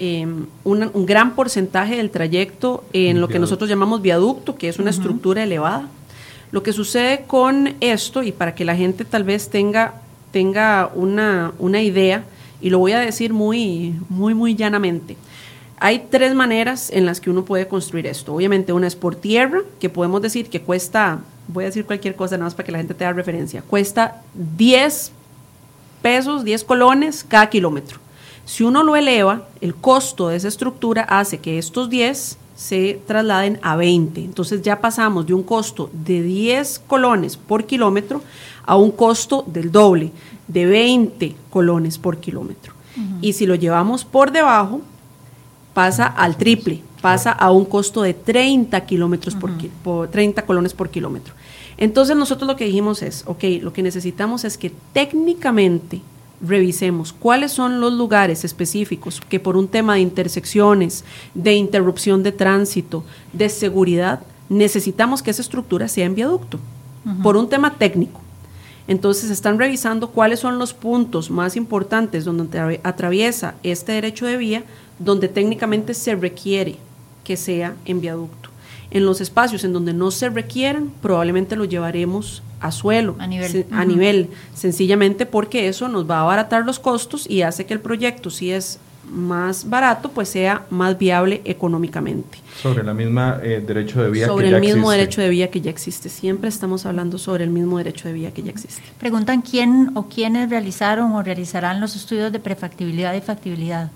em, un, gran porcentaje del trayecto en lo que nosotros llamamos viaducto, que es una estructura elevada. Lo que sucede con esto, y para que la gente tal vez tenga, tenga una, una idea, y lo voy a decir muy, muy, muy llanamente, hay tres maneras en las que uno puede construir esto. Obviamente una es por tierra, que podemos decir que cuesta, voy a decir cualquier cosa nada más para que la gente tenga referencia, cuesta 10 pesos, 10 colones cada kilómetro. Si uno lo eleva, el costo de esa estructura hace que estos 10 se trasladen a 20. Entonces ya pasamos de un costo de 10 colones por kilómetro a un costo del doble, de 20 colones por kilómetro. Y si lo llevamos por debajo, pasa al triple, pasa a un costo de 30 kilómetros por, por 30 colones por kilómetro. Entonces nosotros lo que dijimos es, ok, lo que necesitamos es que técnicamente revisemos cuáles son los lugares específicos que por un tema de intersecciones, de interrupción de tránsito, de seguridad, necesitamos que esa estructura sea en viaducto, por un tema técnico. Entonces están revisando cuáles son los puntos más importantes donde atraviesa este derecho de vía, donde técnicamente se requiere que sea en viaducto. En los espacios en donde no se requieran, probablemente lo llevaremos a suelo, a nivel, a nivel sencillamente porque eso nos va a abaratar los costos y hace que el proyecto, si es más barato, pues sea más viable económicamente. Sobre la misma eh, derecho de vía sobre que ya el mismo derecho de vía que ya existe. Siempre estamos hablando sobre el mismo derecho de vía que ya existe. Preguntan quién o quiénes realizaron o realizarán los estudios de prefactibilidad y factibilidad.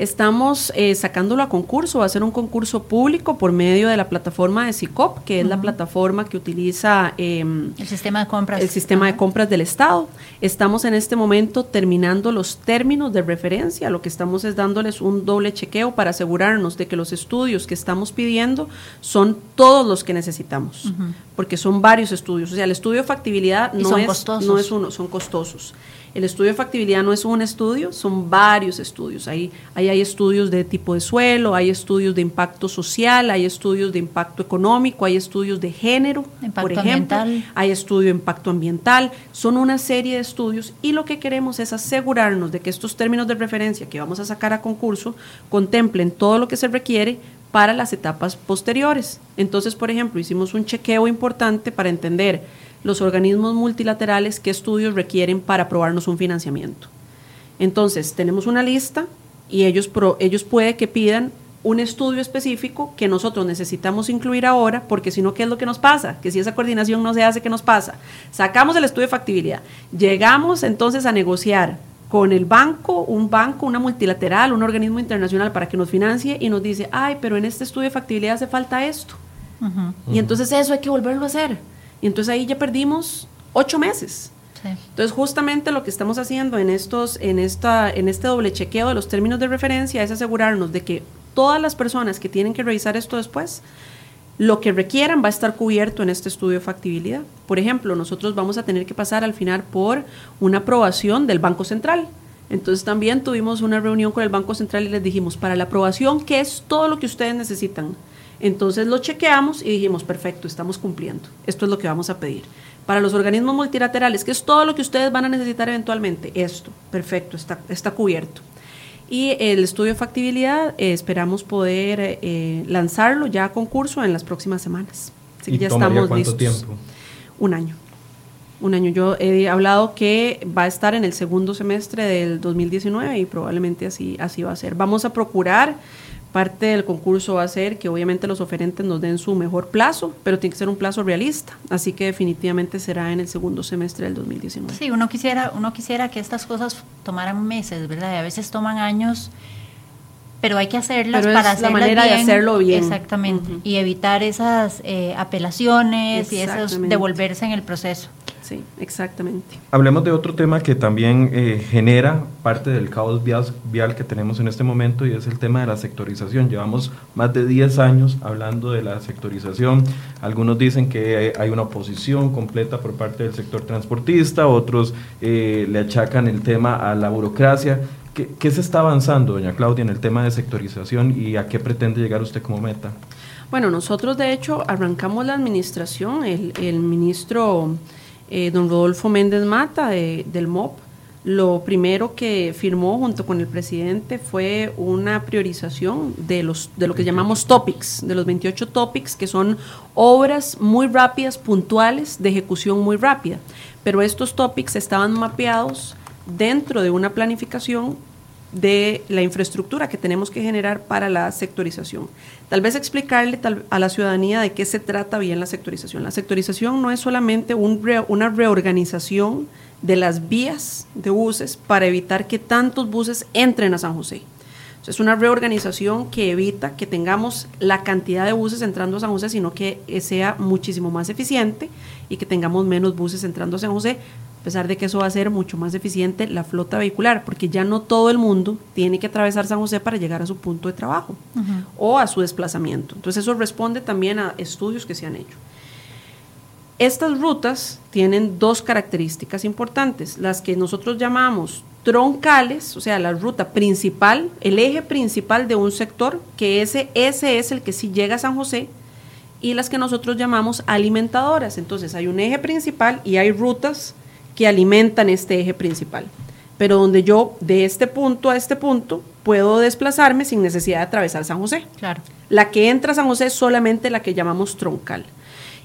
Estamos eh, sacándolo a concurso, va a ser un concurso público por medio de la plataforma de SICOP, que es la plataforma que utiliza em, el sistema de compras. El sistema de compras del Estado. Estamos en este momento terminando los términos de referencia, lo que estamos es dándoles un doble chequeo para asegurarnos de que los estudios que estamos pidiendo son todos los que necesitamos, porque son varios estudios. O sea, el estudio de factibilidad no, es, no es uno, son costosos. El estudio de factibilidad no es un estudio, son varios estudios. Ahí, hay estudios de tipo de suelo, hay estudios de impacto social, hay estudios de impacto económico, hay estudios de género, por ejemplo, hay estudio de impacto ambiental. Son una serie de estudios y lo que queremos es asegurarnos de que estos términos de referencia que vamos a sacar a concurso contemplen todo lo que se requiere para las etapas posteriores. Entonces, por ejemplo, hicimos un chequeo importante para entender los organismos multilaterales qué estudios requieren para aprobarnos un financiamiento. Entonces, tenemos una lista y ellos, ellos puede que pidan un estudio específico que nosotros necesitamos incluir ahora, porque si no, ¿qué es lo que nos pasa? Que si esa coordinación no se hace, ¿qué nos pasa? Sacamos el estudio de factibilidad, llegamos entonces a negociar con el banco, un banco, una multilateral, un organismo internacional para que nos financie y nos dice, ay, pero en este estudio de factibilidad hace falta esto. Y entonces eso hay que volverlo a hacer. Y entonces ahí ya perdimos ocho meses. Entonces, justamente lo que estamos haciendo en, estos, en, esta, en este doble chequeo de los términos de referencia es asegurarnos de que todas las personas que tienen que revisar esto después, lo que requieran va a estar cubierto en este estudio de factibilidad. Por ejemplo, nosotros vamos a tener que pasar al final por una aprobación del Banco Central. Entonces también tuvimos una reunión con el Banco Central y les dijimos, para la aprobación, ¿qué es todo lo que ustedes necesitan? Entonces lo chequeamos y dijimos, perfecto, estamos cumpliendo. Esto es lo que vamos a pedir. Para los organismos multilaterales, que es todo lo que ustedes van a necesitar eventualmente, esto, perfecto, está, está cubierto. Y el estudio de factibilidad eh, esperamos poder eh, lanzarlo ya a concurso en las próximas semanas. Así que ya estamos cuánto tiempo? Un año. Un año. Yo he hablado que va a estar en el segundo semestre del 2019 y probablemente así, así va a ser. Vamos a procurar Parte del concurso va a ser que obviamente los oferentes nos den su mejor plazo, pero tiene que ser un plazo realista. Así que definitivamente será en el segundo semestre del 2019. Sí, uno quisiera, uno quisiera que estas cosas tomaran meses, ¿verdad? Y a veces toman años, pero hay que hacerlas para la manera de hacerlo bien. Exactamente. Y evitar esas eh, apelaciones y esos devolverse en el proceso. Sí, exactamente. Hablemos de otro tema que también eh, genera parte del caos vial, que tenemos en este momento y es el tema de la sectorización. Llevamos más de 10 años hablando de la sectorización. Algunos dicen que hay una oposición completa por parte del sector transportista, otros eh, le achacan el tema a la burocracia. ¿Qué, ¿Qué se está avanzando, doña Claudia, en el tema de sectorización y a qué pretende llegar usted como meta? Bueno, nosotros de hecho arrancamos la administración, el, el ministro eh, don Rodolfo Méndez Mata del MOP, lo primero que firmó junto con el presidente fue una priorización de, los, de lo que llamamos topics, de los 28 topics, que son obras muy rápidas, puntuales, de ejecución muy rápida. Pero estos topics estaban mapeados dentro de una planificación de la infraestructura que tenemos que generar para la sectorización. Tal vez explicarle a la ciudadanía de qué se trata bien la sectorización. La sectorización no es solamente una reorganización de las vías de buses para evitar que tantos buses entren a San José. es una reorganización que evita que tengamos la cantidad de buses entrando a San José, sino que sea muchísimo más eficiente y que tengamos menos buses entrando a San José, a pesar de que eso va a ser mucho más eficiente la flota vehicular, porque ya no todo el mundo tiene que atravesar San José para llegar a su punto de trabajo o a su desplazamiento. Entonces eso responde también a estudios que se han hecho. Estas rutas tienen dos características importantes, las que nosotros llamamos troncales, o sea, la ruta principal, el eje principal de un sector, que ese, ese es el que sí llega a San José, y las que nosotros llamamos alimentadoras. Entonces hay un eje principal y hay rutas que alimentan este eje principal, pero donde yo de este punto a este punto puedo desplazarme sin necesidad de atravesar San José. Claro. La que entra a San José es solamente la que llamamos troncal.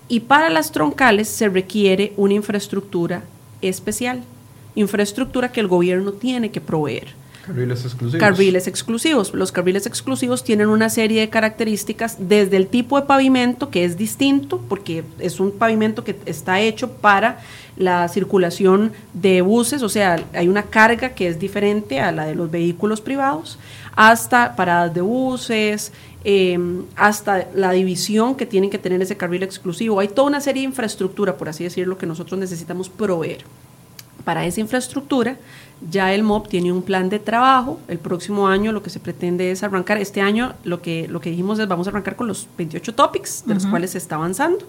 Y para las troncales se requiere una infraestructura especial, infraestructura que el gobierno tiene que proveer. Carriles exclusivos. Carriles exclusivos. Los carriles exclusivos tienen una serie de características desde el tipo de pavimento, que es distinto, porque es un pavimento que está hecho para la circulación de buses, o sea, hay una carga que es diferente a la de los vehículos privados, hasta paradas de buses, em, hasta la división que tienen que tener ese carril exclusivo. Hay toda una serie de infraestructura, por así decirlo, que nosotros necesitamos proveer. Para esa infraestructura, ya el MOB tiene un plan de trabajo. El próximo año lo que se pretende es arrancar. Este año lo que, lo que dijimos es vamos a arrancar con los 28 topics, de los cuales se está avanzando.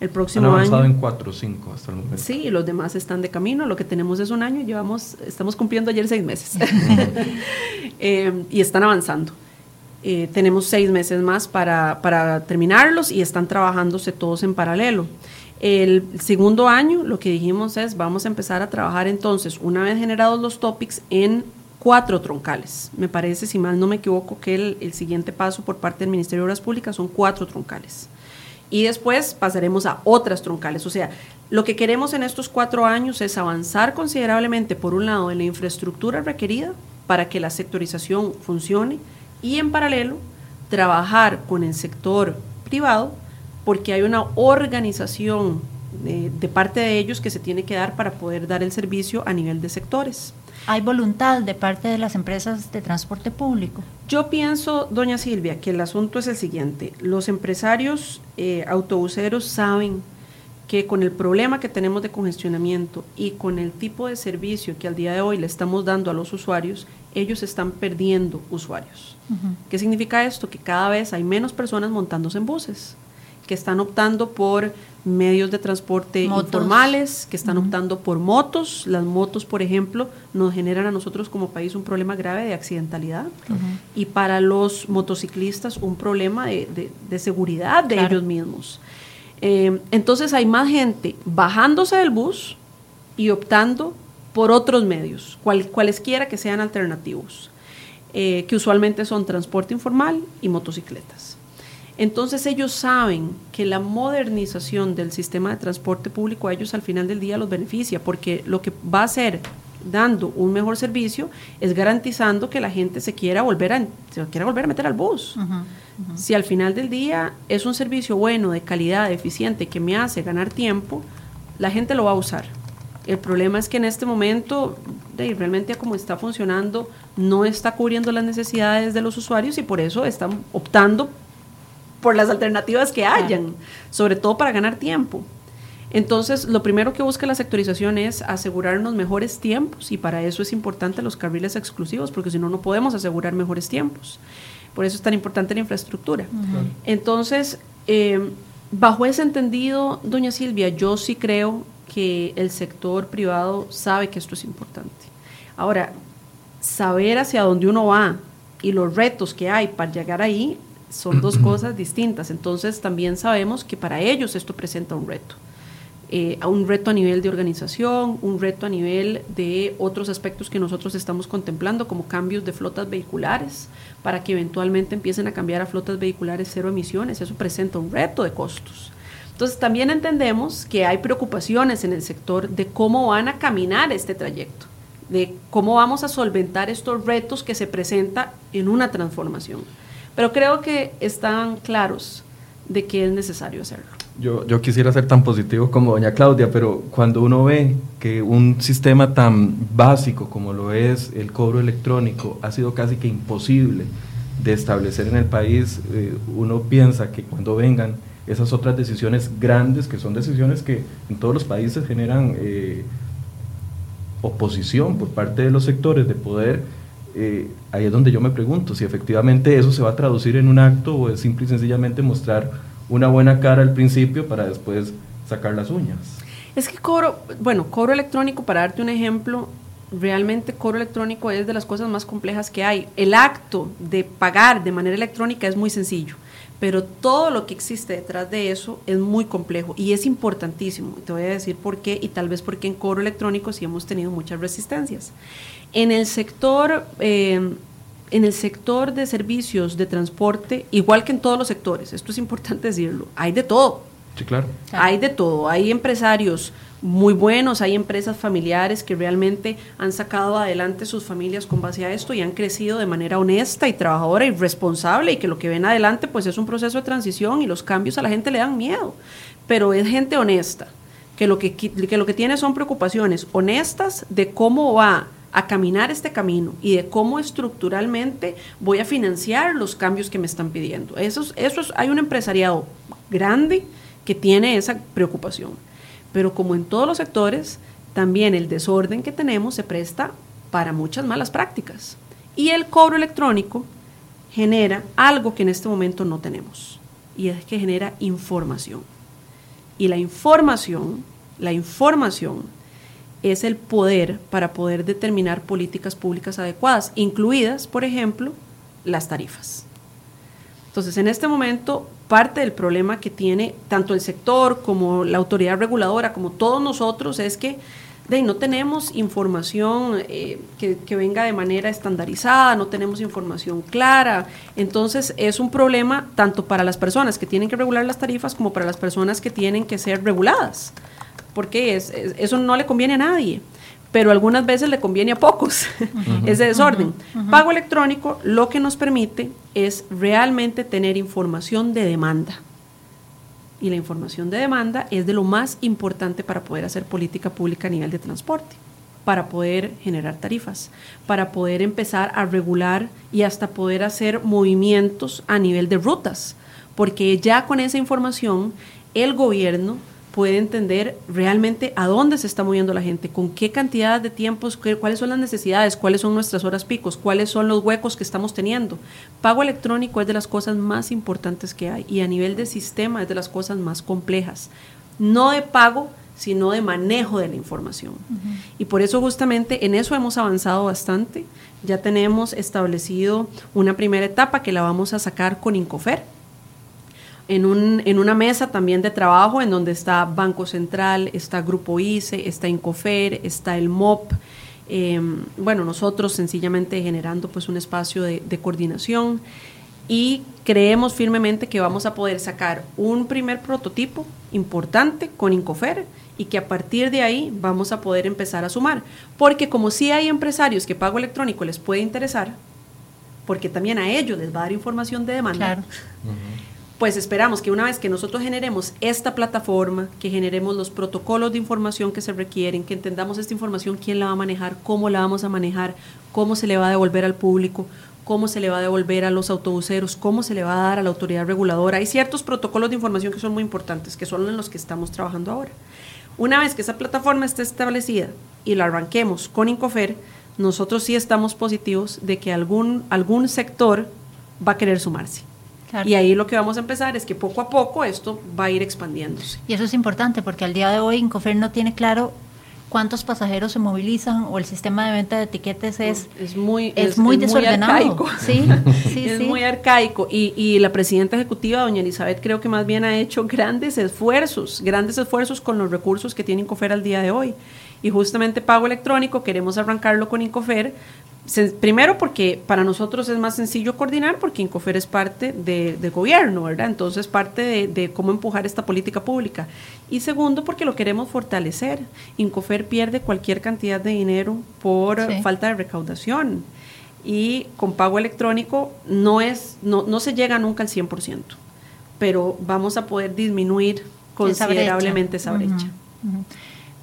El próximo Han avanzado año. en 4 o 5 hasta el momento. Sí, y los demás están de camino. Lo que tenemos es un año, llevamos, estamos cumpliendo ayer seis meses. Eh, y están avanzando. Eh, tenemos seis meses más para, para terminarlos y están trabajándose todos en paralelo. El segundo año, lo que dijimos es, vamos a empezar a trabajar entonces, una vez generados los topics, en cuatro troncales. Me parece, si mal no me equivoco, que el, el siguiente paso por parte del Ministerio de Obras Públicas son cuatro troncales. Y después pasaremos a otras troncales. O sea, lo que queremos en estos cuatro años es avanzar considerablemente, por un lado, en la infraestructura requerida para que la sectorización funcione y en paralelo trabajar con el sector privado porque hay una organización de, de, parte de ellos que se tiene que dar para poder dar el servicio a nivel de sectores. ¿Hay voluntad de parte de las empresas de transporte público? Yo pienso, doña Silvia, que el asunto es el siguiente. Los empresarios eh, autobuseros saben que con el problema que tenemos de congestionamiento y con el tipo de servicio que al día de hoy le estamos dando a los usuarios, ellos están perdiendo usuarios. Uh -huh. ¿Qué significa esto? Que cada vez hay menos personas montándose en buses que están optando por medios de transporte motos. informales, que están uh -huh. optando por motos. Las motos, por ejemplo, nos generan a nosotros como país un problema grave de accidentalidad uh -huh. y para los motociclistas un problema de, de, de seguridad de claro. ellos mismos. Eh, entonces hay más gente bajándose del bus y optando por otros medios, cual, cualesquiera que sean alternativos, eh, que usualmente son transporte informal y motocicletas. Entonces ellos saben que la modernización del sistema de transporte público a ellos al final del día los beneficia, porque lo que va a hacer dando un mejor servicio es garantizando que la gente se quiera volver a, se quiera volver a meter al bus. Uh -huh, uh -huh. Si al final del día es un servicio bueno, de calidad, eficiente, que me hace ganar tiempo, la gente lo va a usar. El problema es que en este momento, de, realmente como está funcionando, no está cubriendo las necesidades de los usuarios y por eso están optando por las alternativas que hayan, sobre todo para ganar tiempo. Entonces, lo primero que busca la sectorización es asegurarnos mejores tiempos y para eso es importante los carriles exclusivos, porque si no, no podemos asegurar mejores tiempos. Por eso es tan importante la infraestructura. Uh -huh. Entonces, eh, bajo ese entendido, doña Silvia, yo sí creo que el sector privado sabe que esto es importante. Ahora, saber hacia dónde uno va y los retos que hay para llegar ahí son dos cosas distintas. Entonces, también sabemos que para ellos esto presenta un reto. Eh, un reto a nivel de organización, un reto a nivel de otros aspectos que nosotros estamos contemplando, como cambios de flotas vehiculares, para que eventualmente empiecen a cambiar a flotas vehiculares cero emisiones. Eso presenta un reto de costos. Entonces también entendemos que hay preocupaciones en el sector de cómo van a caminar este trayecto, de cómo vamos a solventar estos retos que se presentan en una transformación. Pero creo que están claros de que es necesario hacerlo. Yo, yo, quisiera ser tan positivo como doña Claudia, pero cuando uno ve que un sistema tan básico como lo es el cobro electrónico ha sido casi que imposible de establecer en el país, eh, uno piensa que cuando vengan esas otras decisiones grandes, que son decisiones que en todos los países generan eh, oposición por parte de los sectores de poder, eh, ahí es donde yo me pregunto si efectivamente eso se va a traducir en un acto o es simple y sencillamente mostrar una buena cara al principio para después sacar las uñas. Es que cobro, bueno, cobro electrónico, para darte un ejemplo, realmente cobro electrónico es de las cosas más complejas que hay. El acto de pagar de manera electrónica es muy sencillo, pero todo lo que existe detrás de eso es muy complejo y es importantísimo. Te voy a decir por qué y tal vez porque en cobro electrónico sí hemos tenido muchas resistencias. En el sector eh, en el sector de servicios de transporte, igual que en todos los sectores, esto es importante decirlo, hay de todo. Sí, claro. Hay de todo. Hay empresarios muy buenos, hay empresas familiares que realmente han sacado adelante sus familias con base a esto y han crecido de manera honesta y trabajadora y responsable y que lo que ven adelante pues es un proceso de transición y los cambios a la gente le dan miedo, pero es gente honesta, que lo que, que, lo que tiene son preocupaciones honestas de cómo va a caminar este camino y de cómo estructuralmente voy a financiar los cambios que me están pidiendo. Eso, es, hay un empresariado grande que tiene esa preocupación. Pero como en todos los sectores, también el desorden que tenemos se presta para muchas malas prácticas. Y el cobro electrónico genera algo que en este momento no tenemos, y es que genera información. Y la información, la información es el poder para poder determinar políticas públicas adecuadas, incluidas, por ejemplo, las tarifas. Entonces, en este momento, parte del problema que tiene tanto el sector como la autoridad reguladora, como todos nosotros, es que de, no tenemos información eh, que, que, venga de manera estandarizada, no tenemos información clara. Entonces es un problema tanto para las personas que tienen que regular las tarifas como para las personas que tienen que ser reguladas, porque es, eso no le conviene a nadie pero algunas veces le conviene a pocos ese desorden. Pago electrónico lo que nos permite es realmente tener información de demanda. Y la información de demanda es de lo más importante para poder hacer política pública a nivel de transporte, para poder generar tarifas, para poder empezar a regular y hasta poder hacer movimientos a nivel de rutas, porque ya con esa información el gobierno puede entender realmente a dónde se está moviendo la gente, con qué cantidad de tiempos, cuáles son las necesidades, cuáles son nuestras horas picos, cuáles son los huecos que estamos teniendo. Pago electrónico es de las cosas más importantes que hay y a nivel de sistema es de las cosas más complejas. No de pago, sino de manejo de la información. Y por eso justamente en eso hemos avanzado bastante. Ya tenemos establecido una primera etapa que la vamos a sacar con Incofer en, un, en una mesa también de trabajo en donde está Banco Central, está Grupo ICE, está Incofer, está el MOP. Em, bueno, nosotros sencillamente generando pues un espacio de, de coordinación y creemos firmemente que vamos a poder sacar un primer prototipo importante con Incofer y que a partir de ahí vamos a poder empezar a sumar. Porque como si hay empresarios que pago electrónico les puede interesar, porque también a ellos les va a dar información de demanda. Claro pues esperamos que una vez que nosotros generemos esta plataforma, que generemos los protocolos de información que se requieren, que entendamos esta información, quién la va a manejar, cómo la vamos a manejar, cómo se le va a devolver al público, cómo se le va a devolver a los autobuseros, cómo se le va a dar a la autoridad reguladora. Hay ciertos protocolos de información que son muy importantes, que son en los que estamos trabajando ahora. Una vez que esa plataforma esté establecida y la arranquemos con Incofer, nosotros sí estamos positivos de que algún, algún sector va a querer sumarse. Y ahí lo que vamos a empezar es que poco a poco esto va a ir expandiéndose. Y eso es importante porque al día de hoy Incofer no tiene claro cuántos pasajeros se movilizan o el sistema de venta de etiquetes es, es muy, es, muy desordenado. Muy sí, sí, es muy arcaico. Y, y la presidenta ejecutiva, doña Elizabeth, creo que más bien ha hecho grandes esfuerzos, grandes esfuerzos con los recursos que tiene Incofer al día de hoy. Y justamente pago electrónico, queremos arrancarlo con Incofer primero porque para nosotros es más sencillo coordinar porque Incofer es parte de, gobierno, ¿verdad? Entonces parte de, cómo empujar esta política pública. Y segundo porque lo queremos fortalecer. Incofer pierde cualquier cantidad de dinero por falta de recaudación y con pago electrónico no, es, no, no se llega nunca al 100%, pero vamos a poder disminuir considerablemente esa brecha.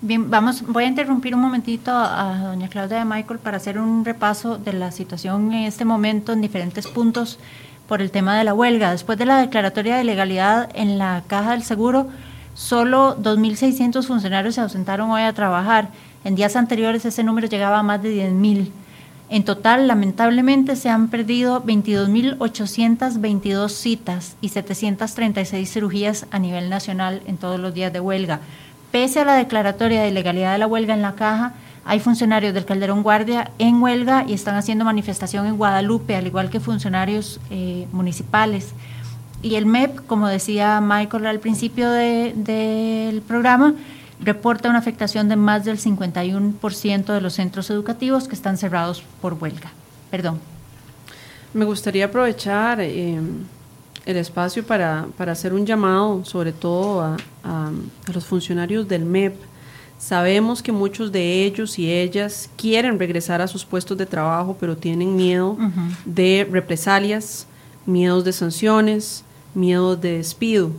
Bien, vamos, voy a interrumpir un momentito a, doña Claudia de Michael para hacer un repaso de la situación en este momento en diferentes puntos por el tema de la huelga. Después de la declaratoria de legalidad en la Caja del Seguro, solo 2.600 funcionarios se ausentaron hoy a trabajar. En días anteriores ese número llegaba a más de 10.000. En total, lamentablemente, se han perdido 22.822 citas y 736 cirugías a nivel nacional en todos los días de huelga. Pese a la declaratoria de ilegalidad de la huelga en la caja, hay funcionarios del Calderón Guardia en huelga y están haciendo manifestación en Guadalupe, al igual que funcionarios eh, municipales. Y el MEP, como decía Michael al principio del programa, reporta una afectación de más del 51% de los centros educativos que están cerrados por huelga. Perdón. Me gustaría aprovechar eh, el espacio para, hacer un llamado, sobre todo a, los funcionarios del MEP. Sabemos que muchos de ellos y ellas quieren regresar a sus puestos de trabajo, pero tienen miedo de represalias, miedos de sanciones, miedos de despido.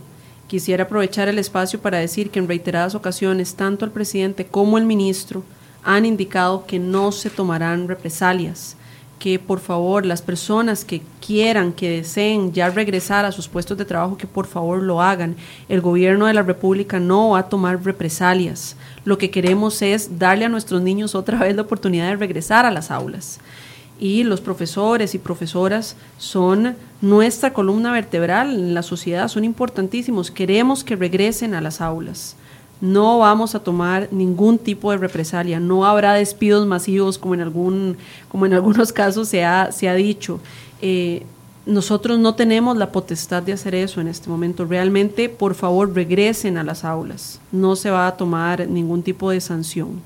Quisiera aprovechar el espacio para decir que en reiteradas ocasiones tanto el presidente como el ministro han indicado que no se tomarán represalias, que por favor las personas que quieran, que deseen ya regresar a sus puestos de trabajo, que por favor lo hagan. El gobierno de la República no va a tomar represalias. Lo que queremos es darle a nuestros niños otra vez la oportunidad de regresar a las aulas. Y los profesores y profesoras son nuestra columna vertebral en la sociedad, son importantísimos. Queremos que regresen a las aulas no vamos a tomar ningún tipo de represalia, no habrá despidos masivos como en, algún, como en algunos casos se ha, se ha dicho. Eh, nosotros no tenemos la potestad de hacer eso en este momento. Realmente, por favor, regresen a las aulas. No se va a tomar ningún tipo de sanción.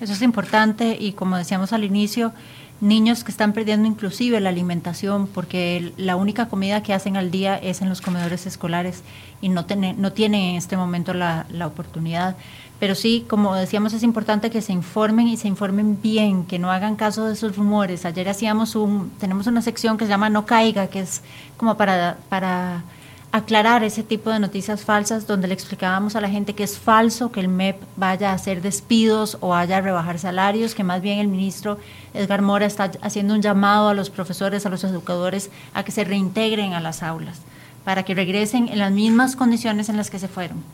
Eso es importante y como decíamos al inicio, niños que están perdiendo inclusive la alimentación porque la única comida que hacen al día es en los comedores escolares y no, no tienen en este momento la, la, oportunidad. Pero sí, como decíamos, es importante que se informen y se informen bien, que no hagan caso de esos rumores. Ayer hacíamos un, tenemos una sección que se llama No Caiga, que es como para, para aclarar ese tipo de noticias falsas donde le explicábamos a la gente que es falso que el MEP vaya a hacer despidos o vaya a rebajar salarios, que más bien el ministro Edgar Mora está haciendo un llamado a los profesores, a los educadores, a que se reintegren a las aulas, para que regresen en las mismas condiciones en las que se fueron.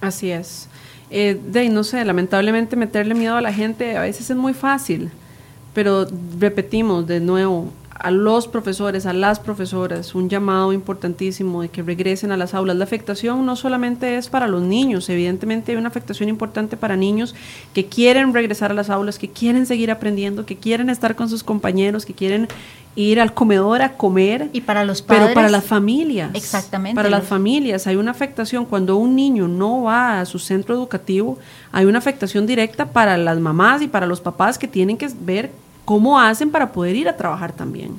Así es. Eh, de, no sé, lamentablemente meterle miedo a la gente a veces es muy fácil, pero repetimos de nuevo, a los profesores, a las profesoras, un llamado importantísimo de que regresen a las aulas. La afectación no solamente es para los niños, evidentemente hay una afectación importante para niños que quieren regresar a las aulas, que quieren seguir aprendiendo, que quieren estar con sus compañeros, que quieren ir al comedor a comer. Y para los padres. Pero para las familias. Exactamente. Para las familias hay una afectación. Cuando un niño no va a su centro educativo, hay una afectación directa para las mamás y para los papás que tienen que ver cómo hacen para poder ir a trabajar también.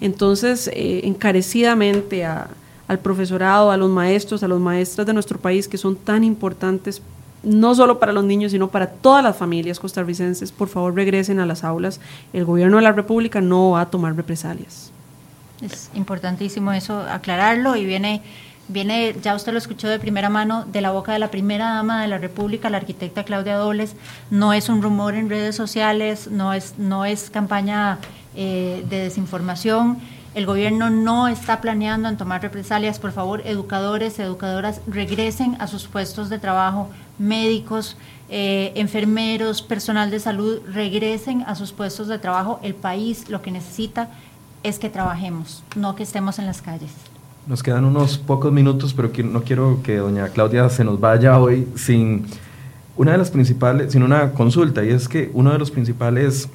Entonces, eh, encarecidamente al profesorado, a los maestros, a los maestras de nuestro país que son tan importantes, no solo para los niños, sino para todas las familias costarricenses, por favor regresen a las aulas. El gobierno de la República no va a tomar represalias. Es importantísimo eso, aclararlo y viene viene, ya usted lo escuchó de primera mano, de la boca de la primera dama de la República, la arquitecta Claudia Dobles. No es un rumor en redes sociales, no es, no es campaña eh, de desinformación. El gobierno no está planeando en tomar represalias. Por favor, educadores, educadoras, regresen a sus puestos de trabajo, médicos, eh, enfermeros, personal de salud, regresen a sus puestos de trabajo. El país lo que necesita es que trabajemos, no que estemos en las calles. Nos quedan unos pocos minutos, pero no quiero que doña Claudia se nos vaya hoy sin una de las principales, sin una consulta, y es que uno de los principales,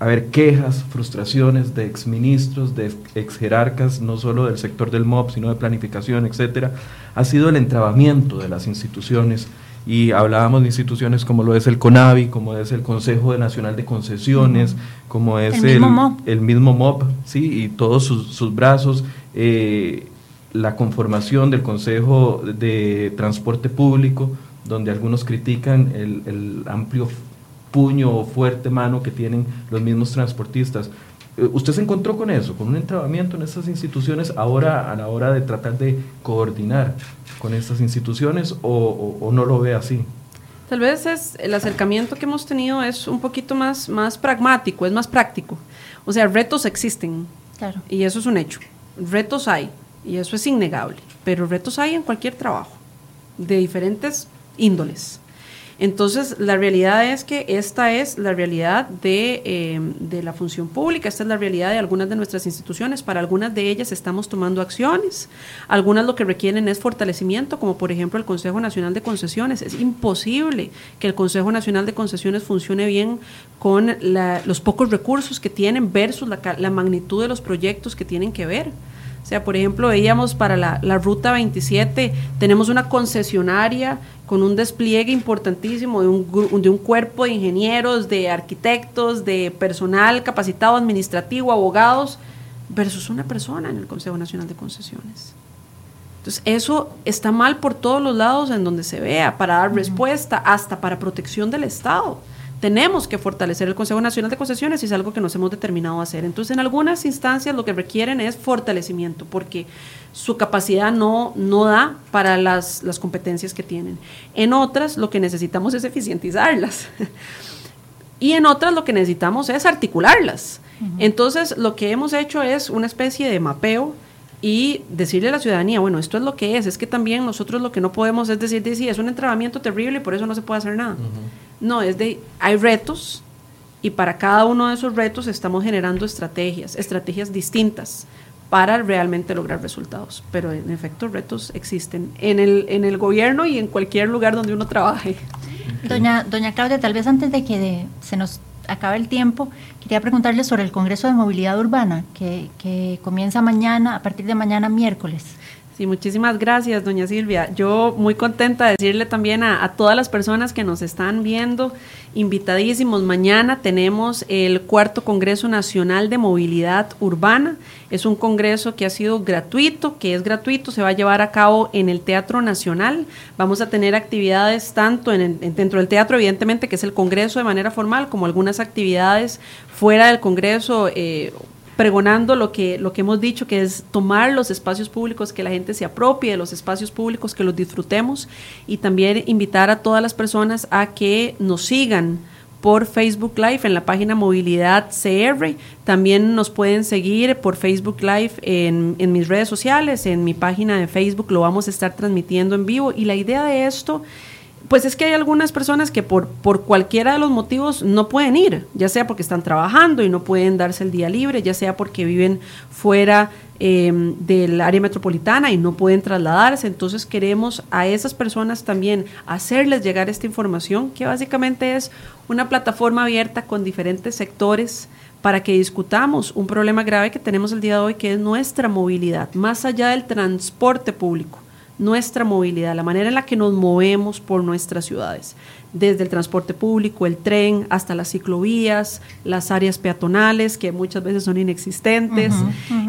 a ver, quejas, frustraciones de exministros, de ex jerarcas, no solo del sector del MOB, sino de planificación, etcétera, ha sido el entrabamiento de las instituciones y hablábamos de instituciones como lo es el CONAVI, como es el Consejo Nacional de Concesiones, como es el, el, mismo MOB, ¿sí? y todos sus, sus brazos, eh, la conformación del Consejo de Transporte Público, donde algunos critican el, amplio puño o fuerte mano que tienen los mismos transportistas. Eh, ¿Usted se encontró con eso, con un entrabamiento en estas instituciones ahora a la hora de tratar de coordinar con estas instituciones o, no lo ve así? Tal vez es el acercamiento que hemos tenido es un poquito más, más pragmático, es más práctico. O sea, retos existen. Claro. Y eso es un hecho retos hay, y eso es innegable, pero retos hay en cualquier trabajo, de diferentes índoles. Entonces, la realidad es que esta es la realidad eh, de, la función pública, esta es la realidad de algunas de nuestras instituciones. Para algunas de ellas estamos tomando acciones, algunas lo que requieren es fortalecimiento, como por ejemplo el Consejo Nacional de Concesiones. Es imposible que el Consejo Nacional de Concesiones funcione bien con los pocos recursos que tienen versus la magnitud de los proyectos que tienen que ver. O sea, por ejemplo, veíamos para la, Ruta 27, tenemos una concesionaria con un despliegue importantísimo de un, de un cuerpo de ingenieros, de arquitectos, de personal capacitado administrativo, abogados, versus una persona en el Consejo Nacional de Concesiones. Entonces, eso está mal por todos los lados en donde se vea, para dar respuesta, hasta para protección del Estado. Tenemos que fortalecer el Consejo Nacional de Concesiones y es algo que nos hemos determinado a hacer. Entonces, en algunas instancias lo que requieren es fortalecimiento, porque su capacidad no, no da para las, las competencias que tienen. En otras, lo que necesitamos es eficientizarlas. y en otras, lo que necesitamos es articularlas. Entonces, lo que hemos hecho es una especie de mapeo y decirle a la ciudadanía, bueno, esto es lo que es, es que también nosotros lo que no podemos es decir, sí, es un entrenamiento terrible y por eso no se puede hacer nada. No, es de, hay retos y para cada uno de esos retos estamos generando estrategias, estrategias distintas para realmente lograr resultados. Pero en efecto, retos existen en el, en el gobierno y en cualquier lugar donde uno trabaje. Doña, doña Claudia, tal vez antes de que se nos acabe el tiempo, quería preguntarle sobre el Congreso de Movilidad Urbana, que, que comienza mañana, a partir de mañana miércoles. Sí, muchísimas gracias, doña Silvia. Yo muy contenta de decirle también a, todas las personas que nos están viendo, invitadísimos. Mañana tenemos el cuarto Congreso Nacional de Movilidad Urbana. Es un congreso que ha sido gratuito, que es gratuito, se va a llevar a cabo en el Teatro Nacional. Vamos a tener actividades tanto en, dentro del teatro, evidentemente, que es el congreso de manera formal, como algunas actividades fuera del congreso. Eh, pregonando lo que, lo que hemos dicho, que es tomar los espacios públicos, que la gente se apropie de los espacios públicos, que los disfrutemos y también invitar a todas las personas a que nos sigan por Facebook Live en la página Movilidad CR. También nos pueden seguir por Facebook Live en, en mis redes sociales, en mi página de Facebook lo vamos a estar transmitiendo en vivo y la idea de esto pues es que hay algunas personas que por, por cualquiera de los motivos no pueden ir, ya sea porque están trabajando y no pueden darse el día libre, ya sea porque viven fuera em, del área metropolitana y no pueden trasladarse. Entonces queremos a esas personas también hacerles llegar esta información, que básicamente es una plataforma abierta con diferentes sectores para que discutamos un problema grave que tenemos el día de hoy, que es nuestra movilidad, más allá del transporte público nuestra movilidad, la manera en la que nos movemos por nuestras ciudades, desde el transporte público, el tren, hasta las ciclovías, las áreas peatonales, que muchas veces son inexistentes.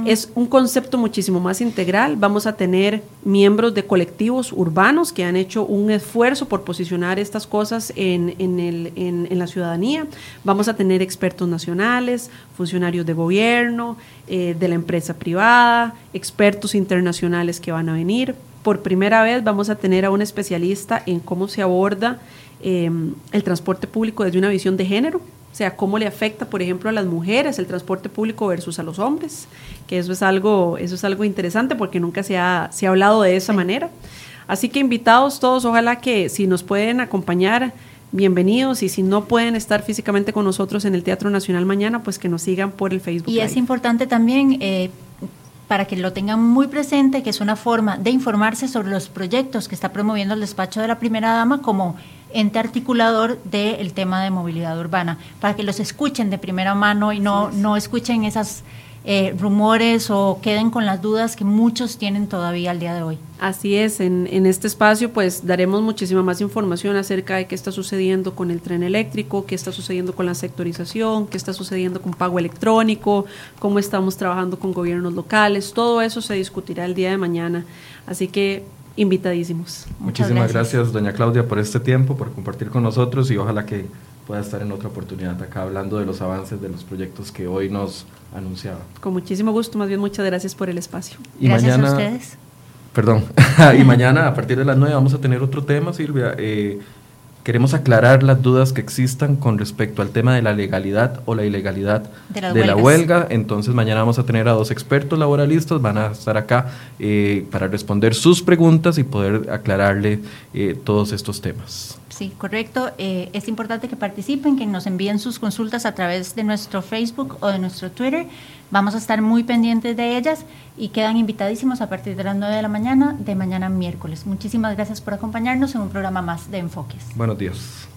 Es un concepto muchísimo más integral. Vamos a tener miembros de colectivos urbanos que han hecho un esfuerzo por posicionar estas cosas en, en, la ciudadanía. Vamos a tener expertos nacionales, funcionarios de gobierno, eh, de la empresa privada, expertos internacionales que van a venir por primera vez vamos a tener a un especialista en cómo se aborda em, el transporte público desde una visión de género, o sea, cómo le afecta, por ejemplo, a las mujeres el transporte público versus a los hombres, que eso es algo, eso es algo interesante porque nunca se ha, se ha hablado de esa manera. Así que invitados todos, ojalá que si nos pueden acompañar, bienvenidos y si no pueden estar físicamente con nosotros en el Teatro Nacional mañana, pues que nos sigan por el Facebook. Y es importante también eh, para que lo tengan muy presente, que es una forma de informarse sobre los proyectos que está promoviendo el despacho de la primera dama como ente articulador del tema de movilidad urbana, para que los escuchen de primera mano y no, no escuchen esas eh, rumores o queden con las dudas que muchos tienen todavía al día de hoy. Así es, en, en, este espacio pues daremos muchísima más información acerca de qué está sucediendo con el tren eléctrico, qué está sucediendo con la sectorización, qué está sucediendo con pago electrónico, cómo estamos trabajando con gobiernos locales, todo eso se discutirá el día de mañana. Así que invitadísimos. Muchísimas gracias, doña Claudia, por este tiempo, por compartir con nosotros y ojalá que pueda estar en otra oportunidad acá hablando de los avances de los proyectos que hoy nos anunciaba. Con muchísimo gusto, más bien muchas gracias por el espacio. Y gracias a ustedes. Perdón, y mañana a partir de las 9 vamos a tener otro tema, Silvia. Eh, queremos aclarar las dudas que existan con respecto al tema de la legalidad o la ilegalidad de, la huelga. Entonces mañana vamos a tener a dos expertos laboralistas, van a estar acá eh, para responder sus preguntas y poder aclararle eh, todos estos temas. Sí, correcto. Eh, es importante que participen, que nos envíen sus consultas a través de nuestro Facebook o de nuestro Twitter. Vamos a estar muy pendientes de ellas y quedan invitadísimos a partir de las 9 de la mañana de mañana miércoles. Muchísimas gracias por acompañarnos en un programa más de Enfoques. Buenos días.